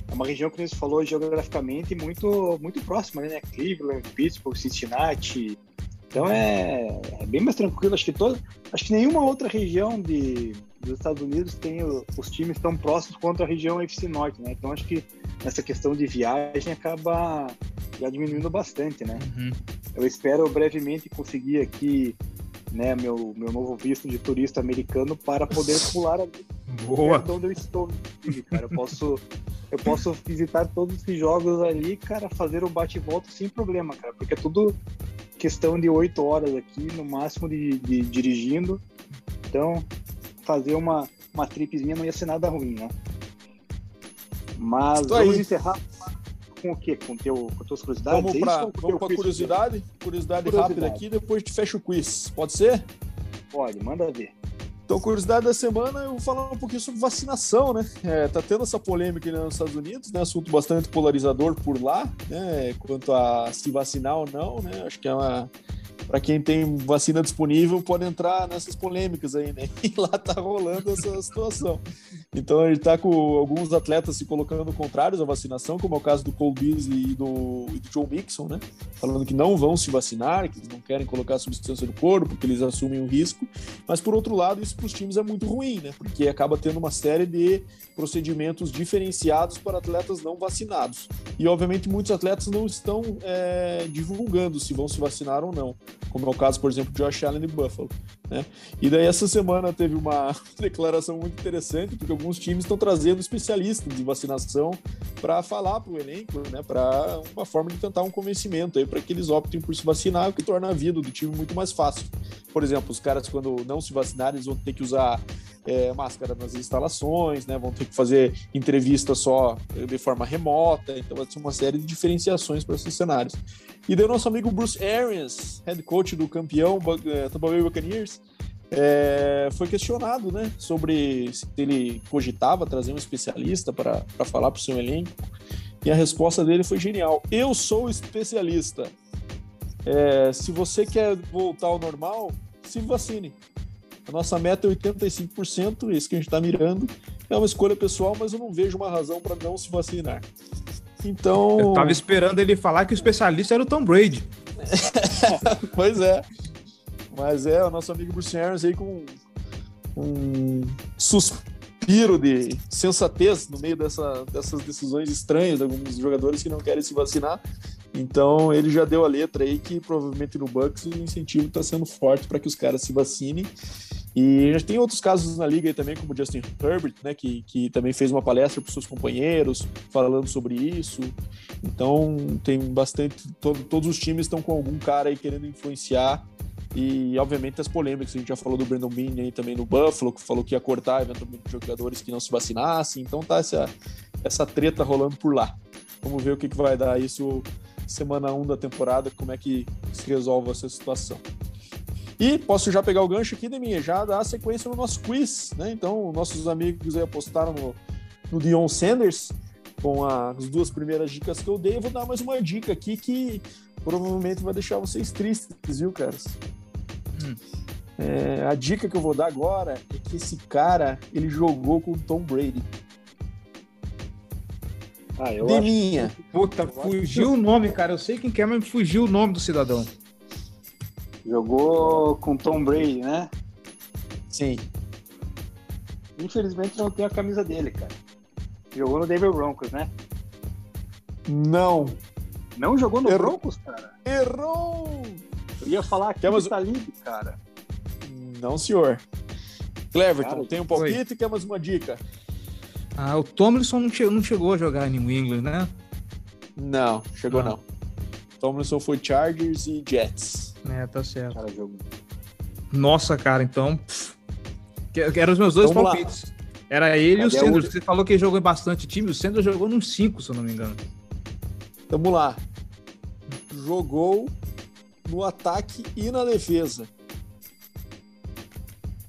Speaker 1: é uma região que você falou geograficamente muito, muito próxima, né? Cleveland, Pittsburgh, Cincinnati. Então é, é bem mais tranquilo. Acho que todo, acho que nenhuma outra região de dos Estados Unidos tem o, os times tão próximos quanto a região FC Norte, né? Então acho que essa questão de viagem acaba já diminuindo bastante, né? Uhum. Eu espero brevemente conseguir aqui, né, meu, meu novo visto de turista americano para poder pular ali.
Speaker 3: Boa.
Speaker 1: onde eu estou, cara. Eu posso, eu posso visitar todos esses jogos ali, cara, fazer um bate-volta sem problema, cara, porque é tudo questão de oito horas aqui, no máximo de, de dirigindo. Então, fazer uma, uma tripzinha não ia ser nada ruim, né? Mas vamos aí. encerrar com o quê? Com, teu, com tuas curiosidades?
Speaker 2: Vamos para é curiosidade? curiosidade? Curiosidade rápida aqui, depois te fecha o quiz. Pode ser?
Speaker 1: Pode, manda ver.
Speaker 2: Então, curiosidade da semana, eu vou falar um pouquinho sobre vacinação, né? É, tá tendo essa polêmica nos Estados Unidos, né? Assunto bastante polarizador por lá, né? Quanto a se vacinar ou não, né? Acho que é uma para quem tem vacina disponível, pode entrar nessas polêmicas aí, né? E lá tá rolando essa situação. Então ele tá com alguns atletas se colocando contrários à vacinação, como é o caso do Cole Beasley e do, e do Joe Mixon, né? Falando que não vão se vacinar, que eles não querem colocar a substância no corpo, porque eles assumem o risco. Mas por outro lado, isso para os times é muito ruim, né? Porque acaba tendo uma série de procedimentos diferenciados para atletas não vacinados. E obviamente muitos atletas não estão é, divulgando se vão se vacinar ou não como é o caso, por exemplo, de Josh Allen de Buffalo. Né? E daí essa semana teve uma declaração muito interessante, porque alguns times estão trazendo especialistas de vacinação para falar para o elenco, né? para uma forma de tentar um convencimento para que eles optem por se vacinar, o que torna a vida do time muito mais fácil. Por exemplo, os caras quando não se vacinarem, eles vão ter que usar é, máscara nas instalações, né? Vão ter que fazer entrevista só de forma remota, então vai ter uma série de diferenciações para esses cenários. E daí o nosso amigo Bruce Arians, head coach do campeão é, Tampa Bay Buccaneers, é, foi questionado, né, sobre se ele cogitava trazer um especialista para falar para o seu elenco. E a resposta dele foi genial. Eu sou especialista. É, se você quer voltar ao normal, se vacine. A nossa meta é 85%, é isso que a gente está mirando. É uma escolha pessoal, mas eu não vejo uma razão para não se vacinar. Então.
Speaker 3: Eu tava esperando ele falar que o especialista era o Tom Brady.
Speaker 2: pois é. Mas é, o nosso amigo Bruce Arians aí com um suspiro de sensatez no meio dessa, dessas decisões estranhas de alguns jogadores que não querem se vacinar. Então ele já deu a letra aí que provavelmente no Bucks o incentivo está sendo forte para que os caras se vacinem. E já tem outros casos na liga aí também, como o Justin Herbert, né, que, que também fez uma palestra para seus companheiros falando sobre isso. Então tem bastante, todo, todos os times estão com algum cara aí querendo influenciar e, obviamente, as polêmicas. A gente já falou do Brandon Bean aí também no Buffalo, que falou que ia cortar eventualmente jogadores que não se vacinassem. Então tá essa, essa treta rolando por lá. Vamos ver o que, que vai dar isso semana 1 da temporada, como é que se resolve essa situação. E posso já pegar o gancho aqui de minha, já dar sequência no nosso quiz, né? Então, nossos amigos aí apostaram no, no Dion Sanders com a, as duas primeiras dicas que eu dei. Eu vou dar mais uma dica aqui que provavelmente vai deixar vocês tristes, viu, caras? Hum. É, a dica que eu vou dar agora é que esse cara ele jogou com o Tom Brady.
Speaker 3: Ah, eu de minha. Puta, fugiu o nome, cara. Eu sei quem quer, mas fugiu o nome do cidadão.
Speaker 1: Jogou com Tom Brady, né?
Speaker 2: Sim.
Speaker 1: Infelizmente não tem a camisa dele, cara. Jogou no Denver Broncos, né?
Speaker 2: Não.
Speaker 1: Não jogou no Errou. Broncos, cara?
Speaker 2: Errou!
Speaker 1: Eu ia falar que Quer tá livre, cara.
Speaker 2: Não, senhor. Cleverton, cara, tem um palpite e quer mais uma dica?
Speaker 3: Ah, o Tomlinson não, chegou, não chegou a jogar em New England, né?
Speaker 2: Não, chegou não. Ah. não. Tomlinson foi Chargers e Jets.
Speaker 3: É, tá certo. Cara, jogo. Nossa, cara, então. Pff, que, eram os meus dois Vamos palpites. Lá. Era ele Cadê e o Sanders. Você falou que jogou em bastante time. O Sanders jogou nos 5, se eu não me engano.
Speaker 2: Vamos lá. Jogou no ataque e na defesa.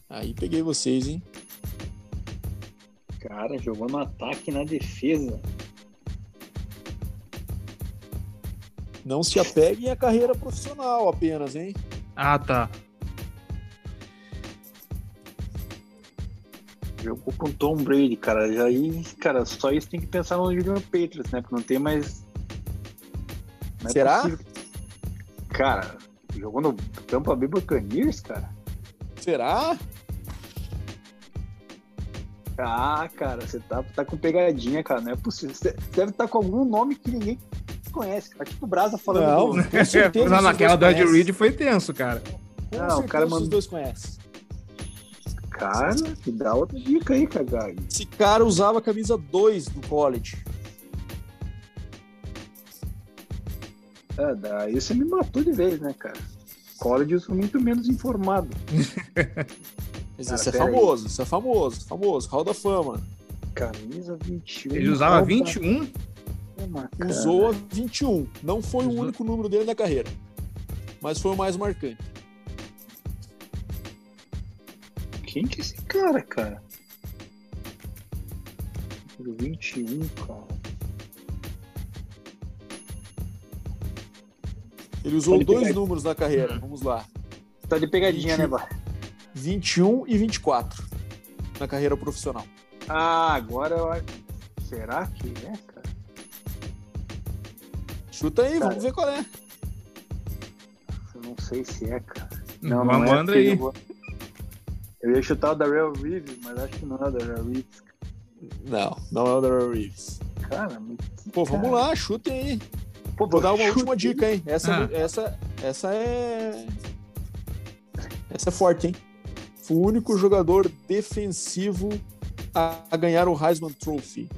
Speaker 2: Aí peguei vocês, hein?
Speaker 1: Cara, jogou no ataque e na defesa.
Speaker 2: Não se apeguem à carreira profissional apenas, hein?
Speaker 3: Ah, tá.
Speaker 1: Jogou com Tom Brady, cara. Já aí, cara, só isso tem que pensar no New Patriots, né? Porque não tem mais.
Speaker 2: Não é Será? Possível.
Speaker 1: Cara, jogou no Tampa Bay Buccaneers, cara.
Speaker 2: Será?
Speaker 1: Ah, cara, você tá, tá com pegadinha, cara. Não é possível. Você deve estar tá com algum nome que ninguém conhece, cara. Tipo o Brasa falando.
Speaker 3: Não, do... com certeza. Não, naquela do Ed Reed foi tenso, cara.
Speaker 2: Com não, o cara mandou. Os dois conhecem.
Speaker 1: Cara, que dá outra dica aí, cara.
Speaker 2: Esse cara usava a camisa 2 do college.
Speaker 1: É, daí você me matou de vez, né, cara? College eu sou muito menos informado.
Speaker 2: Mas isso é famoso, aí. isso é famoso, famoso, Hall da Fama.
Speaker 1: Camisa 21.
Speaker 3: Ele usava 21?
Speaker 2: Usou a 21. Não foi Usou. o único número dele na carreira. Mas foi o mais marcante.
Speaker 1: Quem que é esse cara, cara? 21, cara.
Speaker 2: Ele usou tá dois números na carreira. Vamos lá.
Speaker 1: Tá de pegadinha, 20, né, Bar?
Speaker 2: 21 e 24 na carreira profissional.
Speaker 1: Ah, agora eu acho. Será que é?
Speaker 2: Chuta aí, cara, vamos ver qual é.
Speaker 1: Eu não sei se é, cara.
Speaker 3: Não, não, não é aí.
Speaker 1: Eu, eu ia chutar o Darrell Reeves, mas acho que não é o Darrell Reeves.
Speaker 2: Não, não é o Darrell Reeves.
Speaker 1: Cara,
Speaker 2: Pô, vamos lá, chute aí. Pô, Vou dar uma chute. última dica, hein? Essa, ah. essa, essa é. Essa é forte, hein? Foi o único jogador defensivo a ganhar o Heisman Trophy.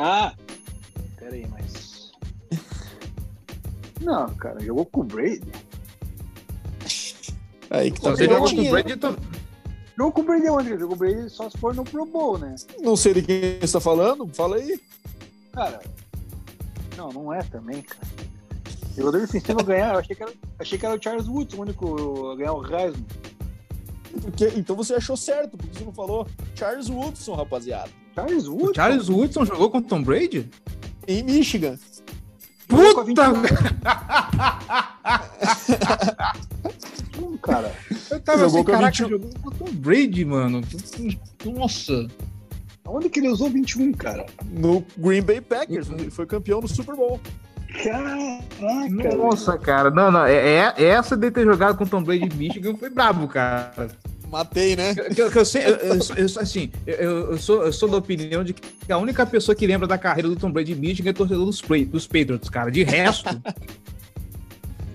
Speaker 1: Ah! Peraí, mas. Não, cara, jogou com o Brady.
Speaker 2: Aí que tá
Speaker 1: Você jogou com o Brady. Tô... Jogou com o Brady onde? Jogou com o Brady só se for no Pro Bowl, né?
Speaker 2: Não sei de quem você está falando, fala aí.
Speaker 1: Cara, não, não é também, cara. Jogador defensivo ganhar, eu achei que, era, achei que era o Charles Woods o único a ganhar o Heisman.
Speaker 2: Porque, então você achou certo, porque você não falou Charles Woodson, rapaziada.
Speaker 3: Charles Woodson? O Charles Woodson jogou com Tom Brady?
Speaker 2: Em Michigan.
Speaker 3: Puta!
Speaker 1: cara.
Speaker 3: Eu tava jogou assim, caraca, 21... jogou com Tom Brady, mano. Nossa.
Speaker 1: Onde que ele usou 21, cara?
Speaker 2: No Green Bay Packers, ele foi campeão do Super Bowl.
Speaker 3: Caraca! Nossa, cara. Não, não. É, é, essa de ter jogado com o Tom Brady de Michigan foi brabo, cara.
Speaker 2: Matei, né?
Speaker 3: Eu, eu, eu, assim, eu, sou, eu sou da opinião de que a única pessoa que lembra da carreira do Tom Brady Michigan é torcedor dos, dos Patriots, cara. De resto.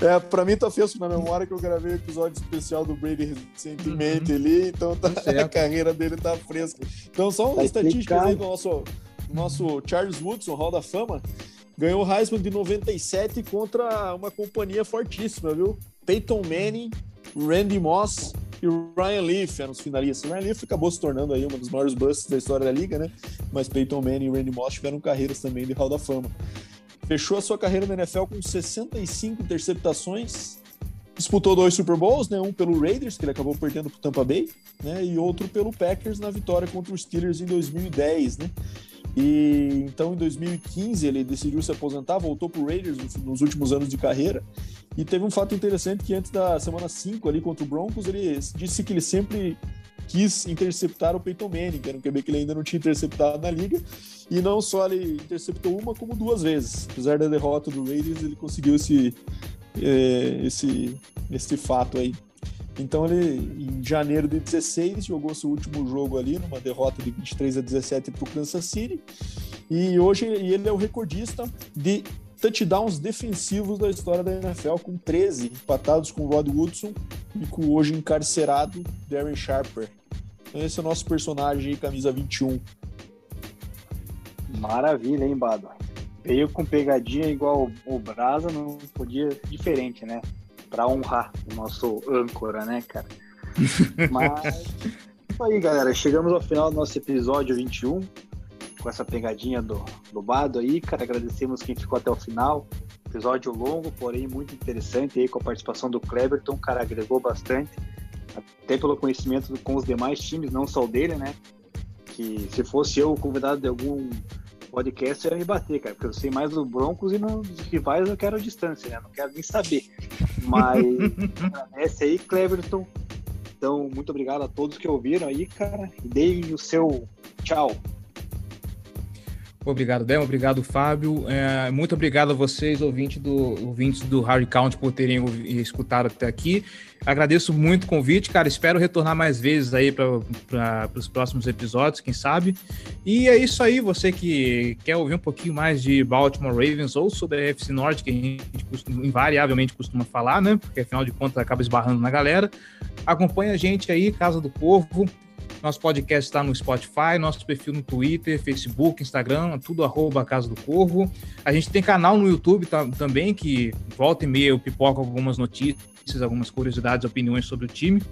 Speaker 2: É, pra mim tá fresco na memória que eu gravei o um episódio especial do Brady recentemente uhum. ali, então tá, a carreira dele tá fresca. Então, só uma tá estatística aí do nosso, nosso Charles Woodson, Hall da Fama, ganhou o Heisman de 97 contra uma companhia fortíssima, viu? Peyton Manning, Randy Moss e Ryan Leaf eram os finalistas. Ryan Leaf acabou se tornando aí uma dos maiores busts da história da liga, né? Mas Peyton Manning e Randy Moss tiveram carreiras também de Hall da Fama. Fechou a sua carreira na NFL com 65 interceptações. Disputou dois Super Bowls, né? Um pelo Raiders, que ele acabou perdendo para o Tampa Bay, né? E outro pelo Packers na vitória contra os Steelers em 2010, né? E então em 2015 ele decidiu se aposentar, voltou para o Raiders nos últimos anos de carreira. E teve um fato interessante que antes da semana 5 ali contra o Broncos, ele disse que ele sempre quis interceptar o Peyton Manning, que era um QB que ele ainda não tinha interceptado na liga. E não só ele interceptou uma, como duas vezes. Apesar da derrota do Raiders, ele conseguiu esse, é, esse, esse fato aí. Então ele, em janeiro de 16, jogou seu último jogo ali, numa derrota de 23 a 17 para o Kansas City. E hoje ele é o recordista de touchdowns defensivos da história da NFL, com 13, empatados com Rod Woodson e com o hoje encarcerado Darren Sharper. Então esse é o nosso personagem, camisa 21.
Speaker 1: Maravilha, hein, Bado? Veio com pegadinha igual o Brasa, não podia ser diferente, né? Para honrar o nosso âncora, né, cara? Mas isso aí, galera. Chegamos ao final do nosso episódio 21, com essa pegadinha do, do Bado aí, cara. Agradecemos quem ficou até o final. Episódio longo, porém muito interessante aí, com a participação do Cleberton, cara, agregou bastante. Até pelo conhecimento com os demais times, não só o dele, né? Que se fosse eu convidado de algum podcast ia me bater, cara, porque eu sei mais do Broncos e nos rivais eu quero a distância, né? Não quero nem saber. Mas agradece aí, Cleverton. Então, muito obrigado a todos que ouviram aí, cara. E deem o seu tchau.
Speaker 3: Obrigado, Del. Obrigado, Fábio. É, muito obrigado a vocês, ouvintes do, ouvintes do Hard Count, por terem escutado até aqui. Agradeço muito o convite, cara. Espero retornar mais vezes aí para os próximos episódios, quem sabe. E é isso aí. Você que quer ouvir um pouquinho mais de Baltimore Ravens ou sobre a FC Norte, que a gente costuma, invariavelmente costuma falar, né? Porque afinal de contas acaba esbarrando na galera. Acompanhe a gente aí, Casa do Corvo. Nosso podcast está no Spotify, nosso perfil no Twitter, Facebook, Instagram, tudo arroba Casa do Corvo. A gente tem canal no YouTube também, que volta e meia eu pipoco algumas notícias, algumas curiosidades, opiniões sobre o time,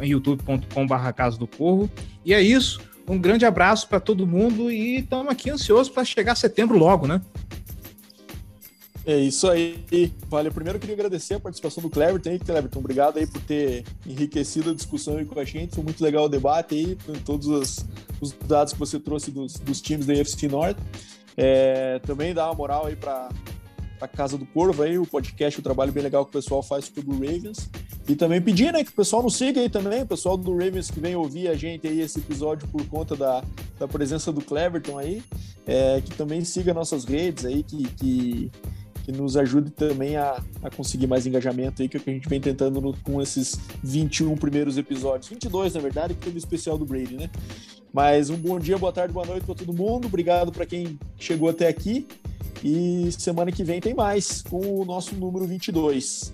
Speaker 3: em youtube.com.br Casa do Corvo. E é isso. Um grande abraço para todo mundo e estamos aqui ansiosos para chegar setembro logo, né?
Speaker 2: É isso aí. Vale, primeiro eu queria agradecer a participação do Cleverton aí, Cleverton, obrigado aí por ter enriquecido a discussão aí com a gente, foi muito legal o debate aí, com todos os, os dados que você trouxe dos, dos times da UFC Norte. É, também dá uma moral aí para a Casa do Corvo aí, o podcast, o trabalho bem legal que o pessoal faz sobre o Ravens. E também pedir, né, que o pessoal nos siga aí também, o pessoal do Ravens que vem ouvir a gente aí esse episódio por conta da, da presença do Cleverton aí, é, que também siga nossas redes aí, que, que que nos ajude também a, a conseguir mais engajamento aí, que é o que a gente vem tentando no, com esses 21 primeiros episódios. 22, na verdade, que teve o especial do Brady, né? Mas um bom dia, boa tarde, boa noite para todo mundo. Obrigado para quem chegou até aqui. E semana que vem tem mais com o nosso número 22.